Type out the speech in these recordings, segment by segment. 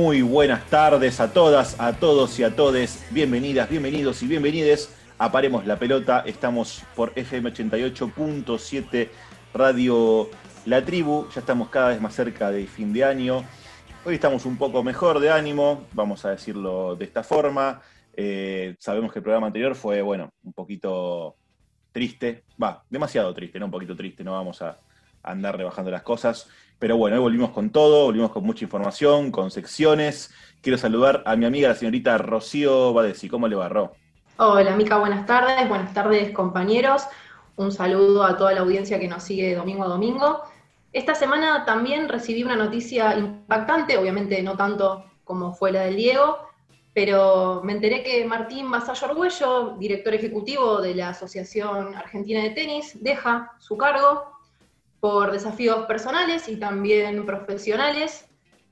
Muy buenas tardes a todas, a todos y a todes. Bienvenidas, bienvenidos y bienvenides a Paremos la Pelota. Estamos por FM 88.7 Radio La Tribu. Ya estamos cada vez más cerca del fin de año. Hoy estamos un poco mejor de ánimo, vamos a decirlo de esta forma. Eh, sabemos que el programa anterior fue, bueno, un poquito triste. Va, demasiado triste, no un poquito triste, no vamos a andar rebajando las cosas. Pero bueno, hoy volvimos con todo, volvimos con mucha información, con secciones. Quiero saludar a mi amiga, la señorita Rocío Badesi. ¿Cómo le va, Ro? Hola, Mica, buenas tardes. Buenas tardes, compañeros. Un saludo a toda la audiencia que nos sigue domingo a domingo. Esta semana también recibí una noticia impactante, obviamente no tanto como fue la del Diego, pero me enteré que Martín Basallo Arguello, director ejecutivo de la Asociación Argentina de Tenis, deja su cargo por desafíos personales y también profesionales,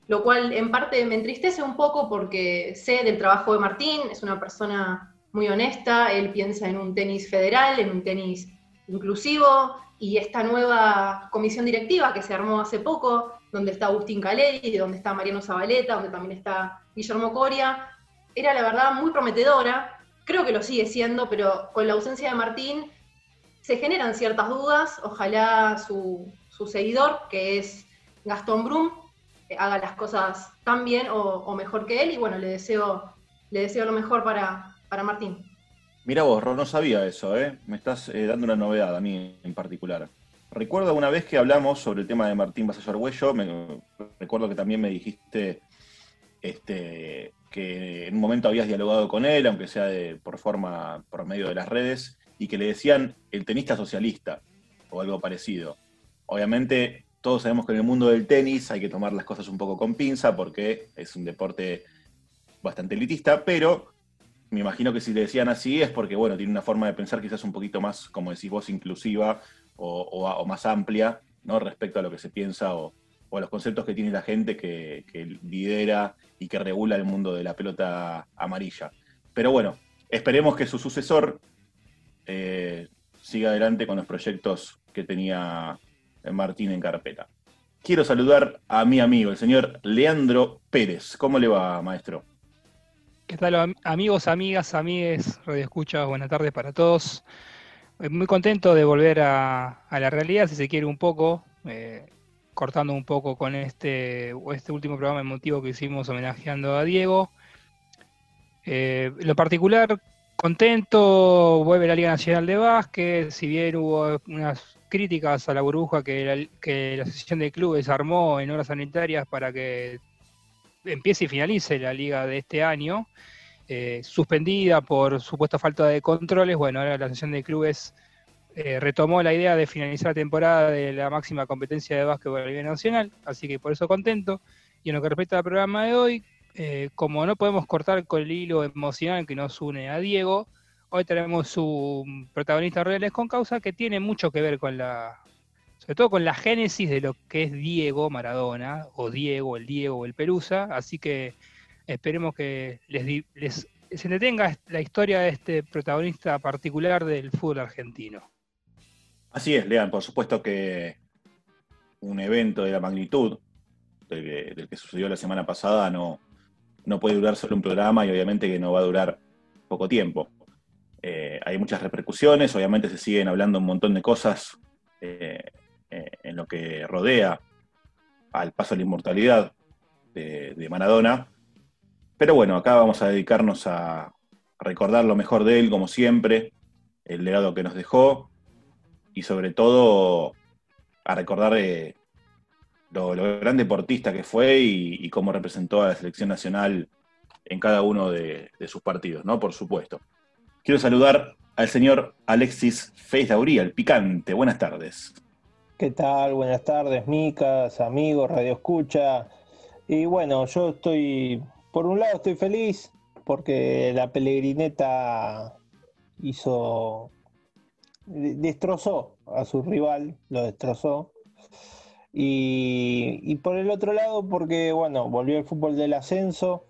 lo cual en parte me entristece un poco porque sé del trabajo de Martín, es una persona muy honesta, él piensa en un tenis federal, en un tenis inclusivo, y esta nueva comisión directiva que se armó hace poco, donde está Agustín Caleri, donde está Mariano Zabaleta, donde también está Guillermo Coria, era la verdad muy prometedora, creo que lo sigue siendo, pero con la ausencia de Martín se generan ciertas dudas, ojalá su, seguidor, que es Gastón Brum, haga las cosas tan bien o, mejor que él, y bueno, le deseo, le deseo lo mejor para, para Martín. Mira vos, no sabía eso, ¿eh? Me estás eh, dando una novedad a mí en particular. Recuerdo una vez que hablamos sobre el tema de Martín Basallo Arguello, me, recuerdo que también me dijiste este, que en un momento habías dialogado con él, aunque sea de, por forma, por medio de las redes, y que le decían el tenista socialista o algo parecido. Obviamente todos sabemos que en el mundo del tenis hay que tomar las cosas un poco con pinza porque es un deporte bastante elitista, pero me imagino que si le decían así es porque, bueno, tiene una forma de pensar quizás un poquito más, como decís vos, inclusiva o, más amplia, ¿no? Respecto a lo que se piensa o, a los conceptos que tiene la gente que, que, lidera y que regula el mundo de la pelota amarilla. Pero bueno, esperemos que su sucesor eh, siga adelante con los proyectos que tenía Martín en carpeta. Quiero saludar a mi amigo, el señor Leandro Pérez. ¿Cómo le va, maestro? ¿Qué tal, amigos, amigas, amigues, Radio Escucha? Buenas tardes para todos. Eh, muy contento de volver a, la realidad, si se quiere, un poco, eh, cortando un poco con este, este último programa emotivo que hicimos homenajeando a Diego. lo particular, contento, vuelve la Liga Nacional de Básquet, si bien hubo unas críticas a la burbuja que la, que Asociación de Clubes armó en horas sanitarias para que empiece y finalice la liga de este año, eh, suspendida por supuesta falta de controles, bueno, ahora la Asociación de Clubes eh, retomó la idea de finalizar la temporada de la máxima competencia de básquetbol a nivel nacional, así que por eso contento. Y en lo que respecta al programa de hoy, eh, como no podemos cortar con el hilo emocional que nos une a Diego, hoy tenemos un protagonista reales con causa que tiene mucho que ver con la, sobre todo con la génesis de lo que es Diego Maradona, o Diego, el Diego el Perusa, así que esperemos que les, se detenga la historia de este protagonista particular del fútbol argentino. Así es, Lean, por supuesto que un evento de la magnitud del que sucedió la semana pasada no, no puede durar solo un programa y obviamente que no va a durar poco tiempo. Eh, hay muchas repercusiones, obviamente se siguen hablando un montón de cosas eh, eh, en lo que rodea al paso de la inmortalidad de, Maradona. Pero bueno, acá vamos a dedicarnos a recordar lo mejor de él, como siempre, el legado que nos dejó y sobre todo a recordar lo, gran deportista que fue y, cómo representó a la selección nacional en cada uno de, sus partidos, ¿no? Por supuesto. Quiero saludar al señor Alexis Feiz el picante. Buenas tardes. ¿Qué tal? Buenas tardes, micas, amigos, Radio Escucha. Y bueno, yo estoy, por un lado estoy feliz porque la Pelegrineta hizo, destrozó a su rival, lo destrozó. Y, por el otro lado, porque bueno, volvió el fútbol del ascenso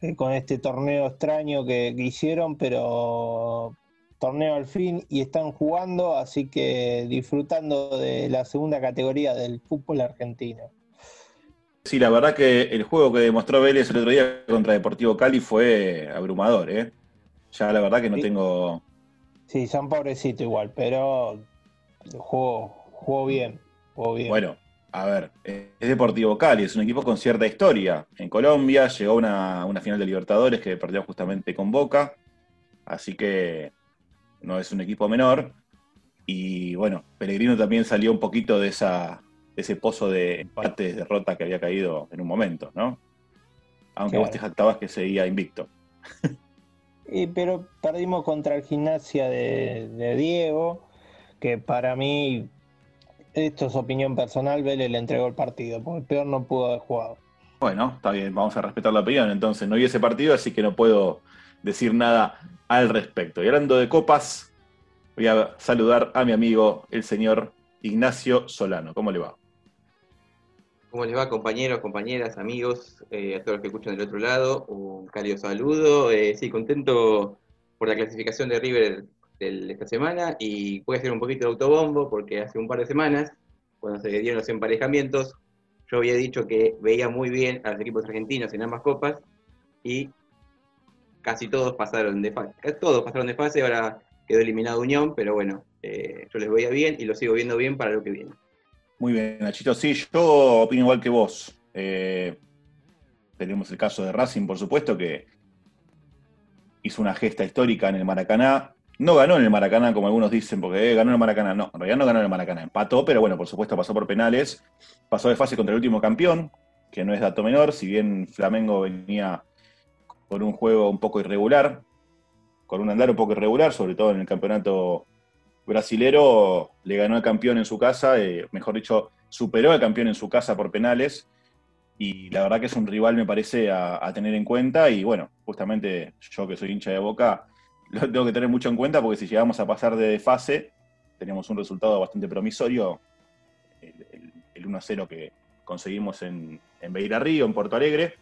eh, con este torneo extraño que, hicieron, pero torneo al fin y están jugando, así que disfrutando de la segunda categoría del fútbol argentino. sí, la verdad que el juego que demostró Vélez el otro día contra Deportivo Cali fue abrumador, ¿eh? Ya la verdad que no tengo. Sí, son pobrecitos igual, pero jugó, jugó bien, jugó bien. Bueno, a ver, es Deportivo Cali, es un equipo con cierta historia. En Colombia llegó una, una final de Libertadores que perdió justamente con Boca, así que no es un equipo menor. Y bueno, Pellegrino también salió un poquito de, esa, ese pozo de empates, derrota que había caído en un momento, ¿no? Aunque vos te jactabas que seguía invicto. pero perdimos contra el gimnasia de, Diego, que para mí, esto es opinión personal, Vélez le entregó el partido, porque peor no pudo haber jugado. Bueno, está bien, vamos a respetar la opinión. Entonces, no vi ese partido, así que no puedo decir nada al respecto. Y hablando de copas, voy a saludar a mi amigo, el señor Ignacio Solano. ¿Cómo le va? ¿Cómo les va, compañeros, compañeras, amigos, eh, a todos los que escuchan del otro lado? Un cálido saludo. Eh, sí, contento por la clasificación de River de esta semana y a hacer un poquito de autobombo porque hace un par de semanas, cuando se dieron los emparejamientos, yo había dicho que veía muy bien a los equipos argentinos en ambas copas y casi todos pasaron de fase. Todos pasaron de fase, ahora quedó eliminado Unión, pero bueno, eh, yo les veía bien y lo sigo viendo bien para lo que viene. Muy bien, Nachito. Sí, yo opino igual que vos. Eh, tenemos el caso de Racing, por supuesto, que hizo una gesta histórica en el Maracaná. No ganó en el Maracaná, como algunos dicen, porque eh, ganó en el Maracaná. No, en realidad no ganó en el Maracaná. Empató, pero bueno, por supuesto pasó por penales. Pasó de fase contra el último campeón, que no es dato menor, si bien Flamengo venía con un juego un poco irregular, con un andar un poco irregular, sobre todo en el campeonato brasilero le ganó al campeón en su casa, eh, mejor dicho, superó al campeón en su casa por penales. Y la verdad que es un rival, me parece, a, tener en cuenta. Y bueno, justamente yo que soy hincha de boca, lo tengo que tener mucho en cuenta porque si llegamos a pasar de fase, tenemos un resultado bastante promisorio. El, 1-0 que conseguimos en, en Beira Río, en Porto Alegre.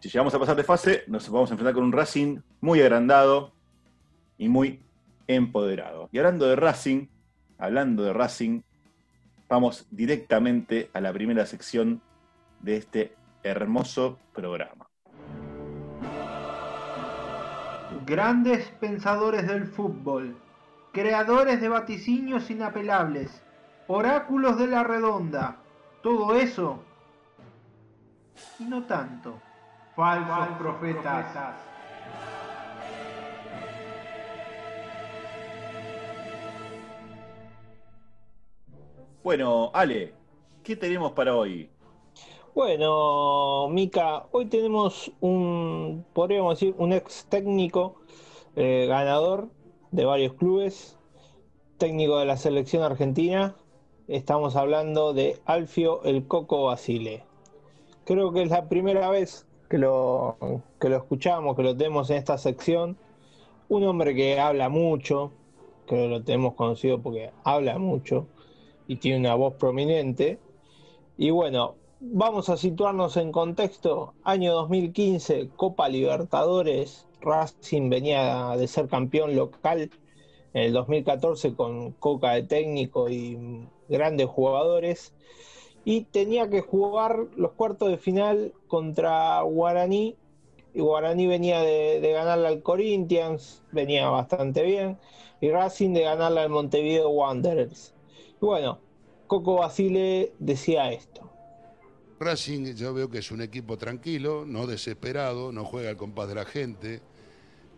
Si llegamos a pasar de fase, nos vamos a enfrentar con un Racing muy agrandado y muy empoderado. Y hablando de Racing, hablando de Racing, vamos directamente a la primera sección de este hermoso programa. Grandes pensadores del fútbol, creadores de vaticinios inapelables, oráculos de la redonda, todo eso y no tanto. Falsos, profetas. Bueno, Ale, ¿qué tenemos para hoy? Bueno, Mica, hoy tenemos un, podríamos decir, un ex técnico eh, ganador de varios clubes, técnico de la selección argentina. Estamos hablando de Alfio el Coco Basile. Creo que es la primera vez que lo, que lo escuchamos, que lo tenemos en esta sección. Un hombre que habla mucho, que lo tenemos conocido porque habla mucho y tiene una voz prominente. Y bueno, vamos a situarnos en contexto. Año 2015, Copa Libertadores, Racing venía de ser campeón local en el 2014 con Coca de técnico y grandes jugadores. Y tenía que jugar los cuartos de final contra Guaraní. Y Guaraní venía de, de ganarle al Corinthians, venía bastante bien. Y Racing de ganarle al Montevideo Wanderers bueno, Coco Basile decía esto. Racing yo veo que es un equipo tranquilo, no desesperado, no juega al compás de la gente,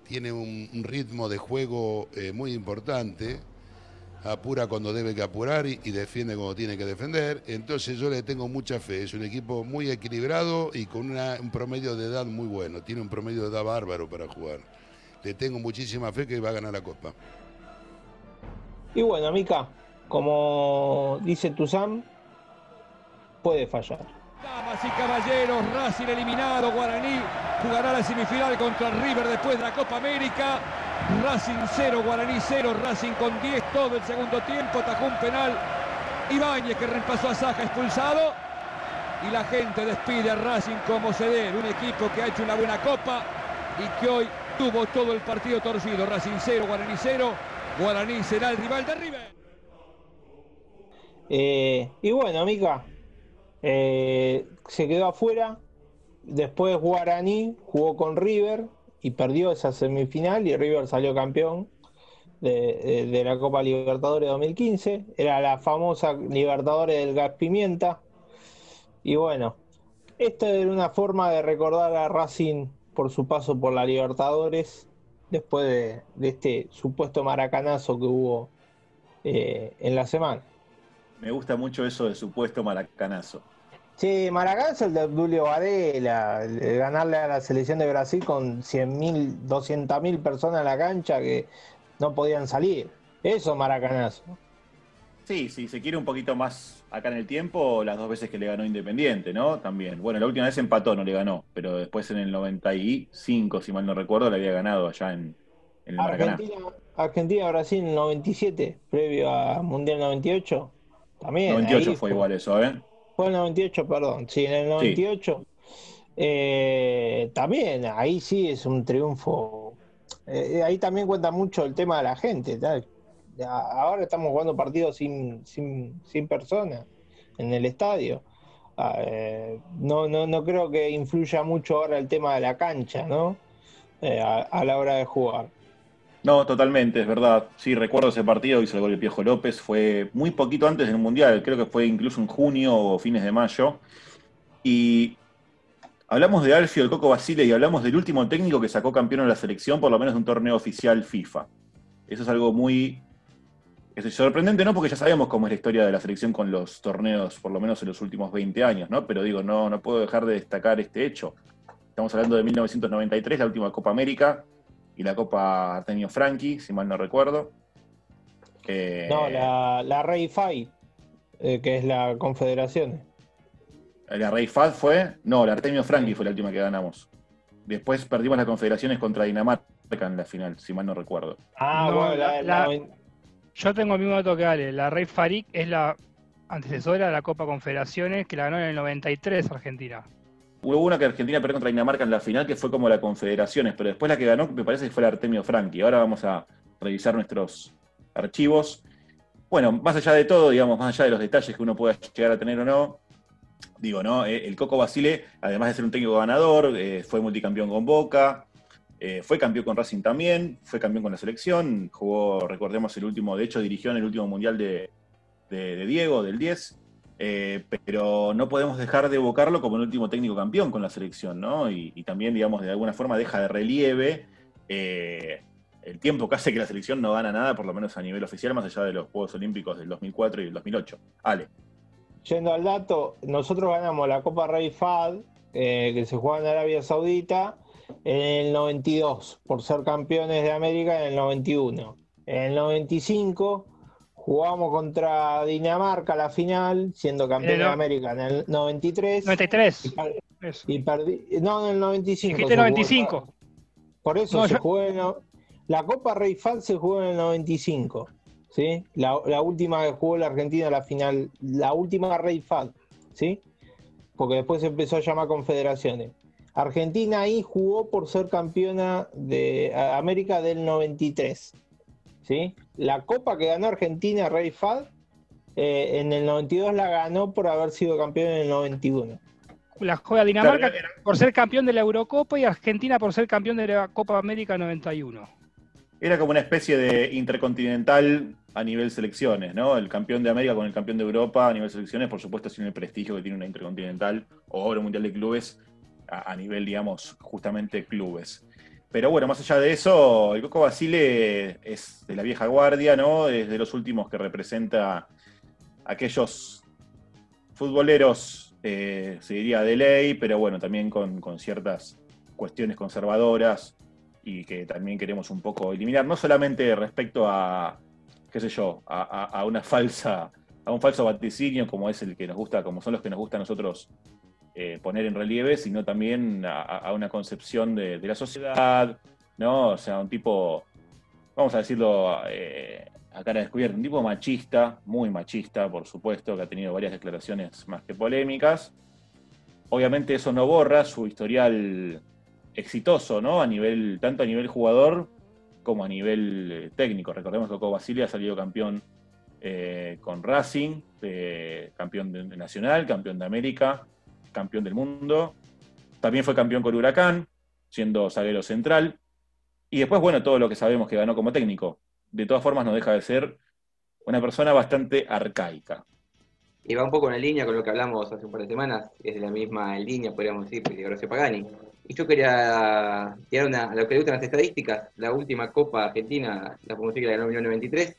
tiene un, ritmo de juego eh, muy importante, apura cuando debe que apurar y, defiende cuando tiene que defender. Entonces yo le tengo mucha fe, es un equipo muy equilibrado y con un promedio de edad muy bueno, tiene un promedio de edad bárbaro para jugar. Le tengo muchísima fe que va a ganar la Copa. Y bueno, Mica, como dice Tuzán, puede fallar. Damas y caballeros, Racing eliminado, Guaraní jugará la semifinal contra River después de la Copa América. Racing 0, Guaraní 0, Racing con 10 todo el segundo tiempo, tajó un penal. Ibáñez que reemplazó a Saja expulsado. Y la gente despide a Racing como se debe, un equipo que ha hecho una buena copa y que hoy tuvo todo el partido torcido. Racing 0, Guaraní 0. Guaraní será el rival de River. Eh, y bueno, amiga, Eh, se quedó afuera. Después Guaraní jugó con River y perdió esa semifinal y River salió campeón de, la Copa Libertadores 2015. Era la famosa Libertadores del Gas Pimienta. Y bueno, esta era una forma de recordar a Racing por su paso por la Libertadores después de, de este supuesto maracanazo que hubo eh, en la semana. Me gusta mucho eso de supuesto maracanazo. Sí, maracanazo el de Julio Varela, ganarle a la selección de Brasil con 100.000, 200.000 personas en la cancha que no podían salir. Eso maracanazo. Sí, sí, se quiere un poquito más acá en el tiempo, las dos veces que le ganó Independiente, ¿no? También. Bueno, la última vez empató, no le ganó, pero después en el 95, si mal no recuerdo, le había ganado allá en, en el. Argentina, Argentina, Brasil 97, previo a Mundial 98. También. 98 ahí fue igual eso, ¿eh? Fue el 98, perdón. Sí, en el 98. eh, también, ahí sí es un triunfo. Eh, ahí también cuenta mucho el tema de la gente. Ahora estamos jugando partidos sin, sin, sin personas en el estadio. Ah, eh, no, no, no creo que influya mucho ahora el tema de la cancha, ¿no? Eh, a, a la hora de jugar. No, totalmente, es verdad. Sí, recuerdo ese partido, hizo el gol el Piojo López, fue muy poquito antes del Mundial, creo que fue incluso en junio o fines de mayo. Y hablamos de Alfio, el Coco Basile, y hablamos del último técnico que sacó campeón en la selección, por lo menos de un torneo oficial FIFA. Eso es algo muy sorprendente, ¿no? Porque ya sabemos cómo es la historia de la selección con los torneos, por lo menos en los últimos 20 años, ¿no? Pero digo, no, no puedo dejar de destacar este hecho. Estamos hablando de 1993, la última Copa América, y la Copa Artemio Franchi, si mal no recuerdo. Eh, No, la, la Rey Fight, eh, que es la confederación. La Rey Fad fue. No, la Artemio Franchi fue la última que ganamos. Después perdimos las confederaciones contra Dinamarca en la final, si mal no recuerdo. Ah, No, bueno, la, la- la- Yo tengo el mismo dato que Ale. La Rey Farik es la antecesora de la Copa Confederaciones que la ganó en el 93 Argentina. Hubo una que Argentina perdió contra Dinamarca en la final, que fue como la Confederaciones, pero después la que ganó me parece que fue la Artemio Franchi. Ahora vamos a revisar nuestros archivos. Bueno, más allá de todo, digamos, más allá de los detalles que uno pueda llegar a tener o no, digo, ¿no? Eh, El Coco Basile, además de ser un técnico ganador, eh, fue multicampeón con Boca, eh, fue campeón con Racing también, fue campeón con la selección, jugó, recordemos, el último, de hecho, dirigió en el último mundial de, Diego, del 10. Eh, pero no podemos dejar de evocarlo como el último técnico campeón con la selección, ¿no? Y, también, digamos, de alguna forma deja de relieve eh, el tiempo que hace que la selección no gana nada, por lo menos a nivel oficial, más allá de los Juegos Olímpicos del 2004 y del 2008. Ale, yendo al dato, nosotros ganamos la Copa Rey Fad, eh, que se juega en Arabia Saudita, en el 92, por ser campeones de América en el 91. En el 95 jugamos contra Dinamarca la final, siendo campeón Eh, de América en el 93. 93. Y, per- Eso. y perdí, no, en el 95. Dijiste se jugó. 95. Por eso No, se yo- jugó en el- la Copa Rey Fad se jugó en el 95, ¿sí? La, la última que jugó la Argentina la final, la última Rey Fad, ¿sí? Porque después se empezó a llamar Confederaciones. Argentina ahí jugó por ser campeona de América del 93, ¿sí? La Copa que ganó Argentina Rey Fad eh, en el 92 la ganó por haber sido campeón en el 91. La juega Dinamarca Claro, por ser campeón de la Eurocopa y Argentina por ser campeón de la Copa América 91. era como una especie de intercontinental a nivel selecciones, ¿no? El campeón de América con el campeón de Europa a nivel selecciones, por supuesto, sin el prestigio que tiene una intercontinental o un mundial de clubes a, a nivel, digamos, justamente clubes. Pero bueno, más allá de eso, el Coco Basile es de la vieja guardia, ¿no? Es de los últimos que representa aquellos futboleros, eh, se diría de ley, pero bueno, también con, con ciertas cuestiones conservadoras y que también queremos un poco eliminar, no solamente respecto a, qué sé yo, a, a- a una falsa, a un falso vaticinio como es el que nos gusta, como son los que nos gusta a nosotros eh, poner en relieve, sino también a, una concepción de, la sociedad, ¿no? O sea, un tipo, vamos a decirlo eh, a cara descubierta, un tipo machista, muy machista, por supuesto, que ha tenido varias declaraciones más que polémicas. Obviamente eso no borra su historial exitoso, ¿no? A nivel, tanto a nivel jugador como a nivel eh, técnico. Recordemos que Coco Basile ha salido campeón eh, con Racing, campeón de- nacional, campeón de América, campeón del mundo. También fue campeón con Huracán, siendo zaguero central. Y después, bueno, todo lo que sabemos que ganó como técnico. De todas formas, no deja de ser una persona bastante arcaica. Y va un poco en línea con lo que hablamos hace un par de semanas, es de la misma línea, podríamos decir, de Horacio Pagani. Y yo quería tirar una, a lo que le gustan las estadísticas, la última Copa Argentina, la decir que la ganó en 1993,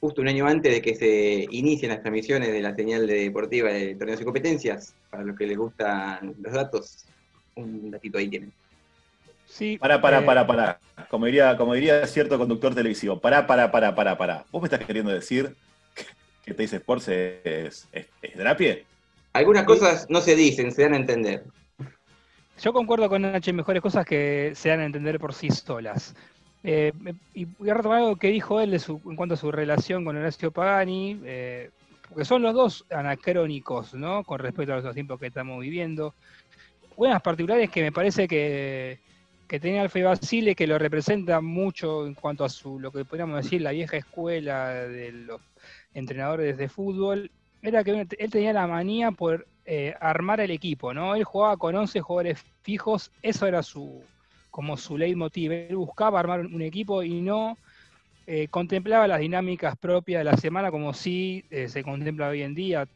justo un año antes de que se inicien las transmisiones de la señal de deportiva de torneos y competencias, para los que les gustan los datos, un datito ahí tienen. Sí, Pará, pará, eh, pará, pará. Como diría, como diría cierto conductor televisivo, pará, pará, pará, pará, pará. ¿Vos me estás queriendo decir que, que Teis Sports es, es, es drapie? Algunas cosas no se dicen, se dan a entender. Yo concuerdo con Nacho mejores cosas que se dan a entender por sí solas. Eh, y voy a retomar algo que dijo él de su- en cuanto a su relación con Horacio Pagani, eh, porque son los dos anacrónicos, ¿no? Con respecto a los tiempos que estamos viviendo. Buenas particulares que me parece que, que tenía Alfa Basile, que lo representa mucho en cuanto a su, lo que podríamos decir, la vieja escuela de los entrenadores de fútbol, era que él tenía la manía por eh, armar el equipo, ¿no? Él jugaba con 11 jugadores fijos, eso era su como su leitmotiv. Él buscaba armar un equipo y no eh, contemplaba las dinámicas propias de la semana como si eh, se contempla hoy en día.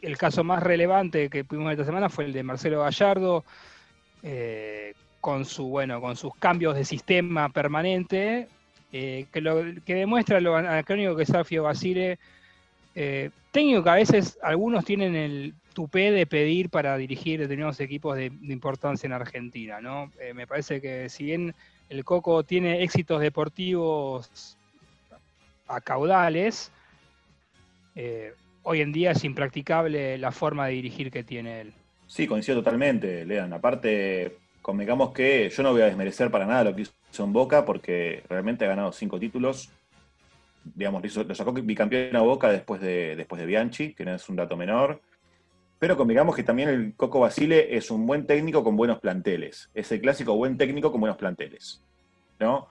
El caso más relevante que pudimos esta semana fue el de Marcelo Gallardo, eh, con su bueno, con sus cambios de sistema permanente, eh, que, lo, que demuestra lo anacrónico que es Safio Basile eh, técnico que a veces algunos tienen el tupé de pedir para dirigir determinados equipos de, de importancia en Argentina, ¿no? Me parece que si bien el Coco tiene éxitos deportivos a caudales, eh, hoy en día es impracticable la forma de dirigir que tiene él. Sí, coincido totalmente, Lean. Aparte, convengamos que yo no voy a desmerecer para nada lo que hizo en Boca, porque realmente ha ganado cinco títulos. Digamos, lo hizo- lo sacó bicampeón a Boca después de, después de Bianchi, que no es un dato menor. Pero convengamos que también el Coco Basile es un buen técnico con buenos planteles. Es el clásico buen técnico con buenos planteles. ¿no?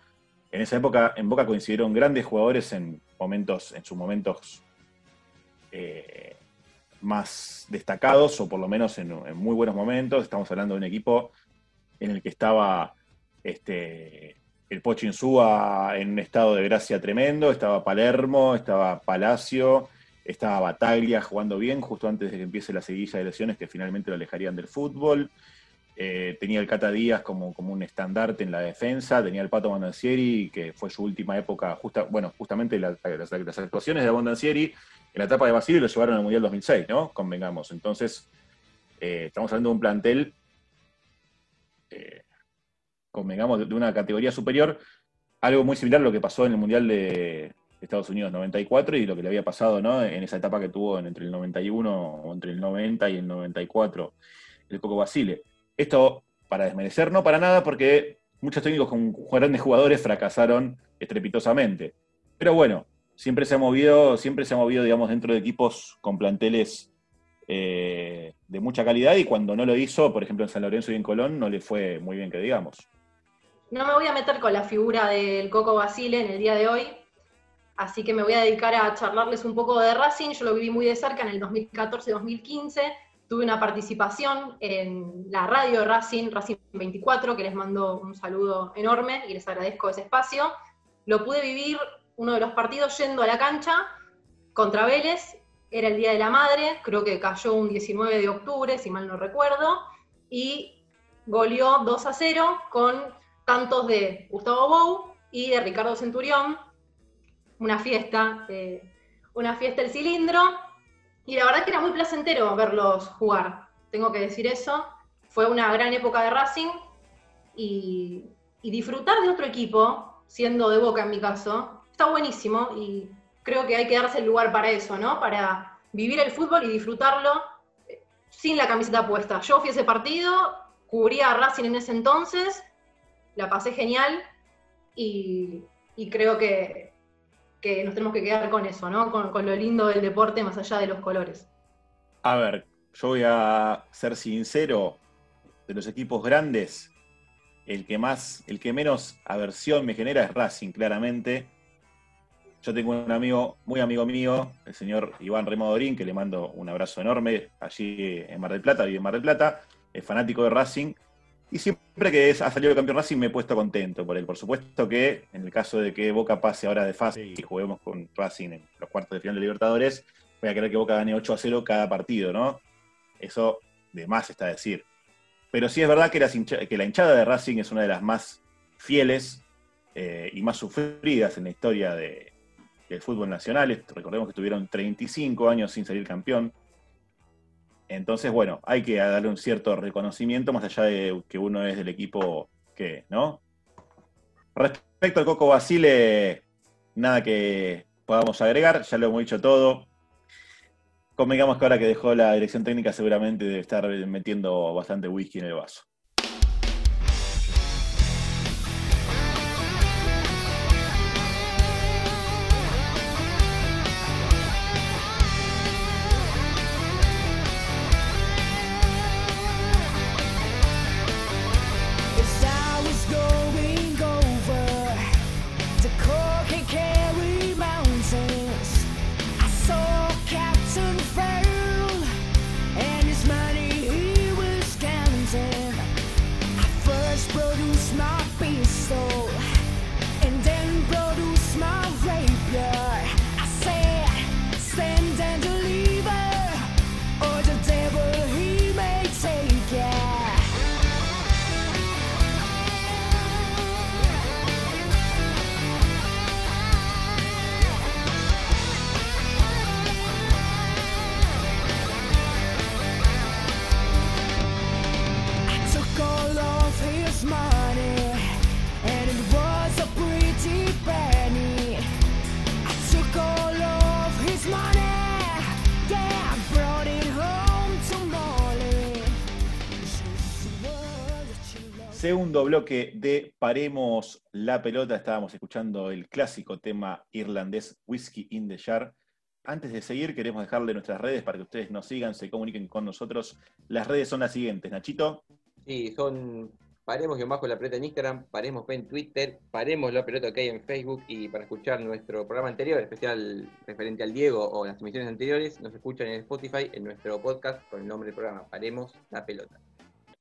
En esa época, en Boca coincidieron grandes jugadores en momentos, en sus momentos eh, más destacados, o por lo menos en, en muy buenos momentos. Estamos hablando de un equipo en el que estaba este, el Pocho Insúa en un estado de gracia tremendo, estaba Palermo, estaba Palacio, estaba Bataglia jugando bien justo antes de que empiece la seguilla de lesiones que finalmente lo alejarían del fútbol. Eh, tenía el Cata Díaz como, como un estandarte en la defensa, tenía el Pato Bondancieri, que fue su última época, justa, bueno, justamente la- las, actuaciones de Bondancieri en la etapa de Basile lo llevaron al Mundial 2006, ¿no? Convengamos. Entonces, eh, estamos hablando de un plantel, eh, convengamos, de una categoría superior, algo muy similar a lo que pasó en el Mundial de Estados Unidos 94 y lo que le había pasado, ¿no? En esa etapa que tuvo en- entre el 91 o entre el 90 y el 94, el Coco Basile. Esto para desmerecer, no para nada, porque muchos técnicos con grandes jugadores fracasaron estrepitosamente. Pero bueno, siempre se ha movido, siempre se ha movido, digamos, dentro de equipos con planteles eh, de mucha calidad y cuando no lo hizo, por ejemplo, en San Lorenzo y en Colón, no le fue muy bien que digamos. No me voy a meter con la figura del Coco Basile en el día de hoy, así que me voy a dedicar a charlarles un poco de Racing. Yo lo viví muy de cerca en el 2014-2015. Tuve una participación en la radio Racing, Racing 24, que les mando un saludo enorme y les agradezco ese espacio. Lo pude vivir uno de los partidos yendo a la cancha contra Vélez. Era el Día de la Madre, creo que cayó un 19 de octubre, si mal no recuerdo, y goleó 2 a 0 con tantos de Gustavo Bou y de Ricardo Centurión. Una fiesta, eh, una fiesta el cilindro. Y la verdad que era muy placentero verlos jugar, tengo que decir eso. Fue una gran época de Racing y, disfrutar de otro equipo, siendo de Boca en mi caso, está buenísimo y creo que hay que darse el lugar para eso, ¿no? Para vivir el fútbol y disfrutarlo eh, sin la camiseta puesta. Yo fui ese partido, cubría a Racing en ese entonces, la pasé genial y creo que, que nos tenemos que quedar con eso, ¿no? Con, lo lindo del deporte más allá de los colores. A ver, yo voy a ser sincero, de los equipos grandes, el que más, el que menos aversión me genera es Racing, claramente. Yo tengo un amigo, muy amigo mío, el señor Iván Remodorín, que le mando un abrazo enorme allí en Mar del Plata, vive en Mar del Plata, es fanático de Racing. Y siempre que ha salido campeón Racing me he puesto contento por él. Por supuesto que en el caso de que Boca pase ahora de fase y juguemos con Racing en los cuartos de final de Libertadores, voy a querer que Boca gane 8 a 0 cada partido, ¿no? Eso de más está a decir. Pero sí es verdad que, la hinchada de Racing es una de las más fieles eh, y más sufridas en la historia del fútbol nacional. Recordemos que estuvieron 35 años sin salir campeón. Entonces, bueno, hay que darle un cierto reconocimiento, más allá de que uno es del equipo que, ¿no? Respecto al Coco Basile, nada que podamos agregar, ya lo hemos dicho todo. Convengamos que ahora que dejó la dirección técnica seguramente debe estar metiendo bastante whisky en el vaso. Segundo bloque de Paremos la pelota. Estábamos escuchando el clásico tema irlandés Whiskey in the Jar. Antes de seguir, queremos dejarle nuestras redes para que ustedes nos sigan, se comuniquen con nosotros. Las redes son las siguientes, Nachito. Sí, son Paremos bajo la pelota en Instagram, Paremos en Twitter, Paremos la pelota que hay en Facebook y para escuchar nuestro programa anterior, especial referente al Diego o las emisiones anteriores, nos escuchan en Spotify en nuestro podcast con el nombre del programa Paremos la pelota.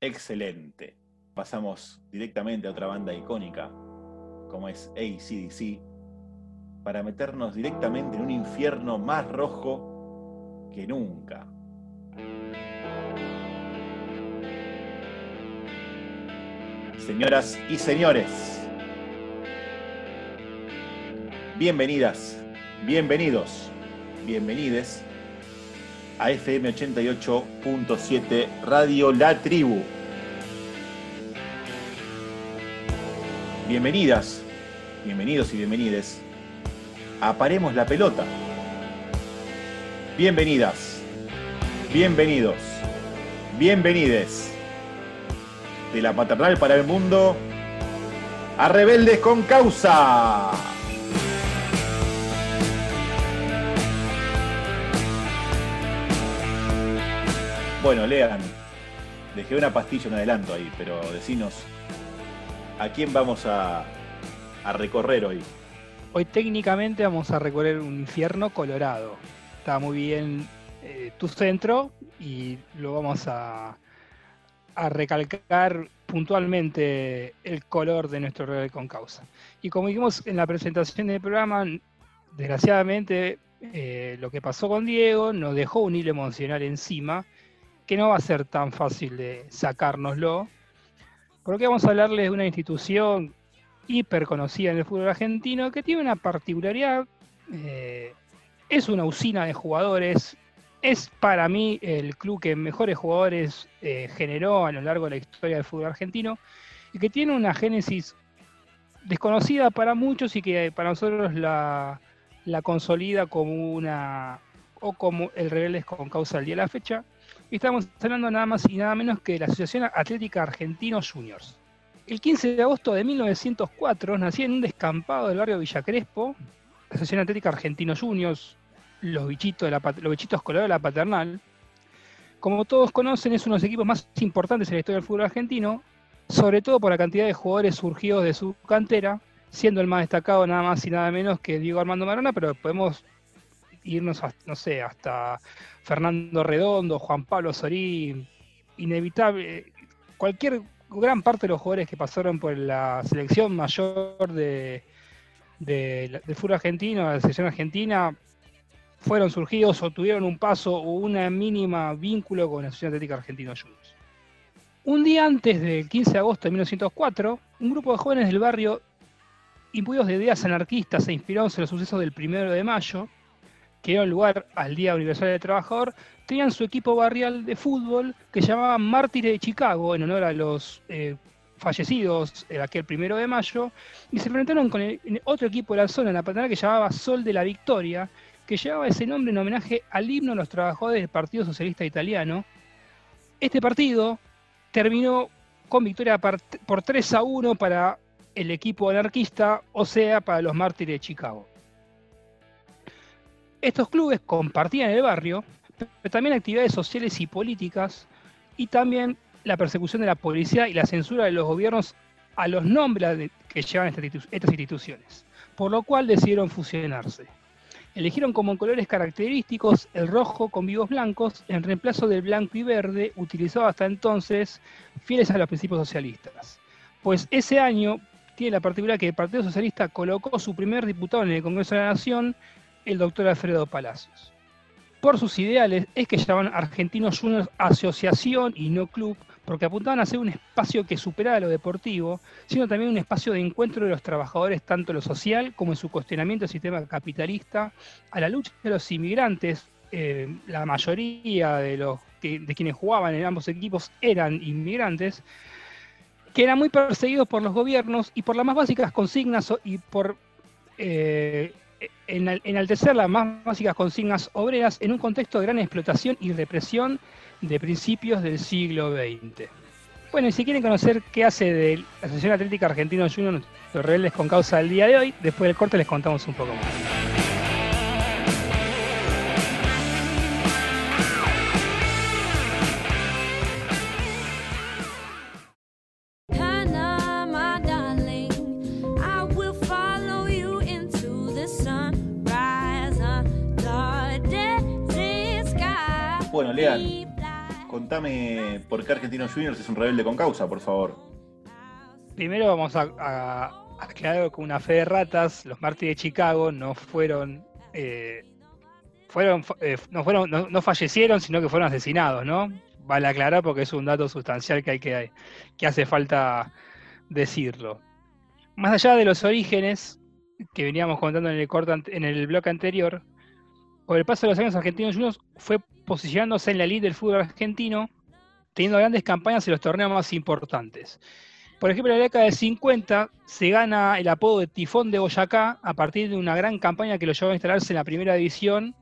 Excelente pasamos directamente a otra banda icónica, como es ACDC, para meternos directamente en un infierno más rojo que nunca. Señoras y señores, bienvenidas, bienvenidos, bienvenides a FM 88.7 Radio La Tribu. Bienvenidas, bienvenidos y bienvenides a Paremos la Pelota. Bienvenidas, bienvenidos, bienvenides de la paternal para el mundo a Rebeldes con Causa. Bueno, lean. Dejé una pastilla en adelanto ahí, pero decinos ¿A quién vamos a, recorrer hoy? Hoy técnicamente vamos a recorrer un infierno colorado. Está muy bien eh, tu centro y lo vamos a, recalcar puntualmente el color de nuestro rebelde con causa. Y como dijimos en la presentación del programa, desgraciadamente eh, lo que pasó con Diego nos dejó un hilo emocional encima que no va a ser tan fácil de sacárnoslo porque vamos a hablarles de una institución hiper conocida en el fútbol argentino que tiene una particularidad. Eh, es una usina de jugadores. Es para mí el club que mejores jugadores eh, generó a lo largo de la historia del fútbol argentino y que tiene una génesis desconocida para muchos y que para nosotros la, consolida como una o como el Rebeldes con causa del día de la fecha, y estamos hablando nada más y nada menos que de la Asociación Atlética Argentinos Juniors. El 15 de agosto de 1904 nacía en un descampado del barrio Villa Crespo, la Asociación Atlética Argentinos Juniors, los bichitos, de la, los bichitos colorados de la paternal. Como todos conocen, es uno de los equipos más importantes en la historia del fútbol argentino, sobre todo por la cantidad de jugadores surgidos de su cantera siendo el más destacado nada más y nada menos que Diego Armando Marona, pero podemos irnos, no sé, hasta Fernando Redondo, Juan Pablo Sorín, inevitable, cualquier gran parte de los jugadores que pasaron por la selección mayor de, del fútbol argentino, la selección argentina, fueron surgidos o tuvieron un paso o una mínima vínculo con la Asociación Atlética Argentina Juniors. Un día antes del 15 de agosto de 1904, un grupo de jóvenes del barrio, imbuidos de ideas anarquistas e inspirados en los sucesos del 1 de mayo, que dieron lugar al Día Universal del Trabajador, tenían su equipo barrial de fútbol que llamaban Mártires de Chicago, en honor a los eh, fallecidos en aquel primero de mayo, y se enfrentaron con el, otro equipo de la zona, en la paternal que llamaba Sol de la Victoria, que llevaba ese nombre en homenaje al himno de los trabajadores del Partido Socialista Italiano. Este partido terminó con victoria por 3 a 1 para el equipo anarquista, o sea, para los mártires de Chicago. Estos clubes compartían el barrio, pero también actividades sociales y políticas, y también la persecución de la policía y la censura de los gobiernos a los nombres que llevan estas instituciones, por lo cual decidieron fusionarse. Eligieron como colores característicos el rojo con vivos blancos en reemplazo del blanco y verde utilizado hasta entonces fieles a los principios socialistas. Pues ese año tiene la particularidad que el Partido Socialista colocó su primer diputado en el Congreso de la Nación el doctor Alfredo Palacios. Por sus ideales es que llamaban Argentinos Juniors Asociación y no Club, porque apuntaban a ser un espacio que superara lo deportivo, sino también un espacio de encuentro de los trabajadores, tanto en lo social como en su cuestionamiento del sistema capitalista, a la lucha de los inmigrantes. Eh, la mayoría de, los de quienes jugaban en ambos equipos eran inmigrantes, que eran muy perseguidos por los gobiernos y por las más básicas consignas y por eh, enaltecer las más básicas consignas obreras en un contexto de gran explotación y represión de principios del siglo XX. Bueno, y si quieren conocer qué hace de la Asociación Atlética Argentina Junior los rebeldes con causa del día de hoy, después del corte les contamos un poco más. Bueno, Lean, contame por qué Argentinos Juniors es un rebelde con causa, por favor. Primero vamos a, aclarar con una fe de ratas, los mártires de Chicago no fueron, eh, fueron, eh, no, fueron no, fallecieron, sino que fueron asesinados, ¿no? Vale aclarar porque es un dato sustancial que hay que, que hace falta decirlo. Más allá de los orígenes que veníamos contando en el, en el bloque anterior, por el paso de los años Argentinos Juniors fue posicionándose en la elite del fútbol argentino, teniendo grandes campañas en los torneos más importantes. Por ejemplo, en la década del 50 se gana el apodo de Tifón de Boyacá a partir de una gran campaña que lo llevó a instalarse en la primera división,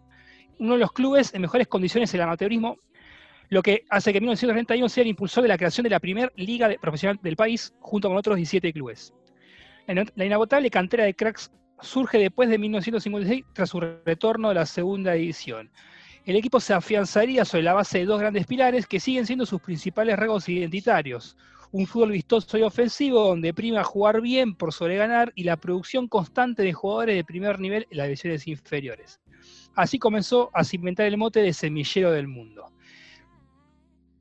uno de los clubes en mejores condiciones del amateurismo, lo que hace que en 1931 sea el impulsor de la creación de la primera liga profesional del país, junto con otros 17 clubes. La inagotable cantera de cracks surge después de 1956 tras su retorno a la segunda edición el equipo se afianzaría sobre la base de dos grandes pilares que siguen siendo sus principales rasgos identitarios. Un fútbol vistoso y ofensivo donde prima jugar bien por sobreganar y la producción constante de jugadores de primer nivel en las divisiones inferiores. Así comenzó a cimentar el mote de semillero del mundo.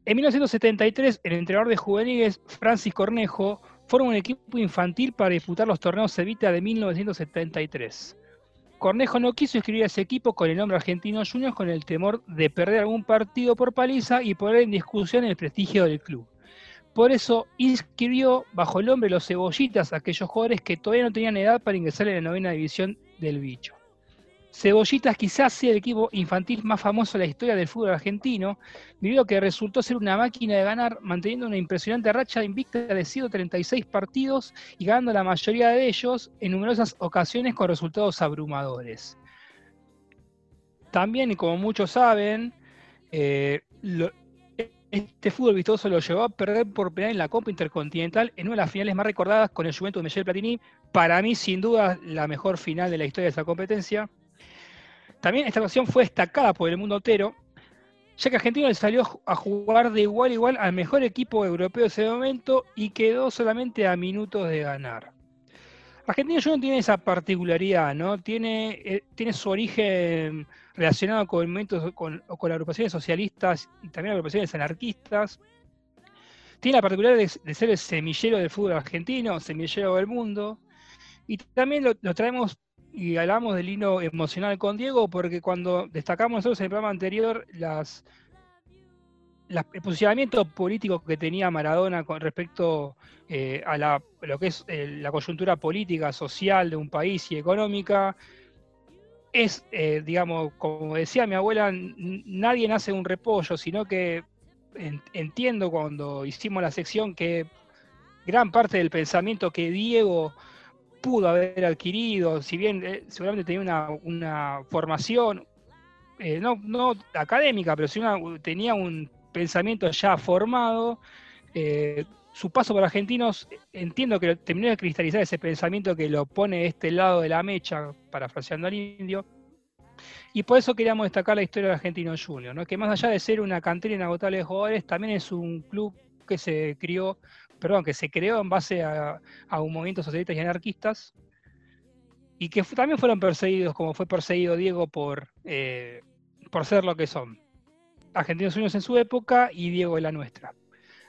En 1973, el entrenador de juveniles Francis Cornejo forma un equipo infantil para disputar los torneos Evita de 1973. Cornejo no quiso inscribir a ese equipo con el nombre Argentino Juniors con el temor de perder algún partido por paliza y poner en discusión el prestigio del club. Por eso inscribió bajo el nombre Los Cebollitas a aquellos jugadores que todavía no tenían edad para ingresar en la novena división del bicho. Cebollitas quizás sea el equipo infantil más famoso de la historia del fútbol argentino, debido a que resultó ser una máquina de ganar, manteniendo una impresionante racha invicta de 136 partidos y ganando la mayoría de ellos en numerosas ocasiones con resultados abrumadores. También, como muchos saben, eh, este fútbol vistoso lo llevó a perder por penal en la Copa Intercontinental en una de las finales más recordadas con el Juventus de Michel Platini. Para mí, sin duda, la mejor final de la historia de esa competencia. También esta ocasión fue destacada por el mundo entero, ya que Argentina le salió a jugar de igual a igual al mejor equipo europeo de ese momento y quedó solamente a minutos de ganar. Argentina no tiene esa particularidad, ¿no? Tiene, eh, tiene su origen relacionado con movimientos, con, con agrupaciones socialistas y también agrupaciones anarquistas. Tiene la particularidad de, ser el semillero del fútbol argentino, semillero del mundo. Y también lo, traemos y hablamos del hilo emocional con Diego, porque cuando destacamos nosotros en el programa anterior las, el posicionamiento político que tenía Maradona con respecto eh, a lo que es eh, la coyuntura política, social de un país y económica, es, eh, digamos, como decía mi abuela, nadie nace un repollo, sino que entiendo cuando hicimos la sección que gran parte del pensamiento que Diego pudo haber adquirido, si bien eh, seguramente tenía una, formación, eh, no, no, académica, pero sí tenía un pensamiento ya formado, eh, su paso por argentinos, entiendo que terminó de cristalizar ese pensamiento que lo pone de este lado de la mecha, parafraseando al indio, y por eso queríamos destacar la historia de Argentino Junior, ¿no? que más allá de ser una cantera inagotable de jugadores, también es un club que se crió, perdón, que se creó en base a, un movimiento socialista y anarquistas, y que también fueron perseguidos, como fue perseguido Diego por, eh, por ser lo que son. Argentinos Juniors en su época y Diego en la nuestra.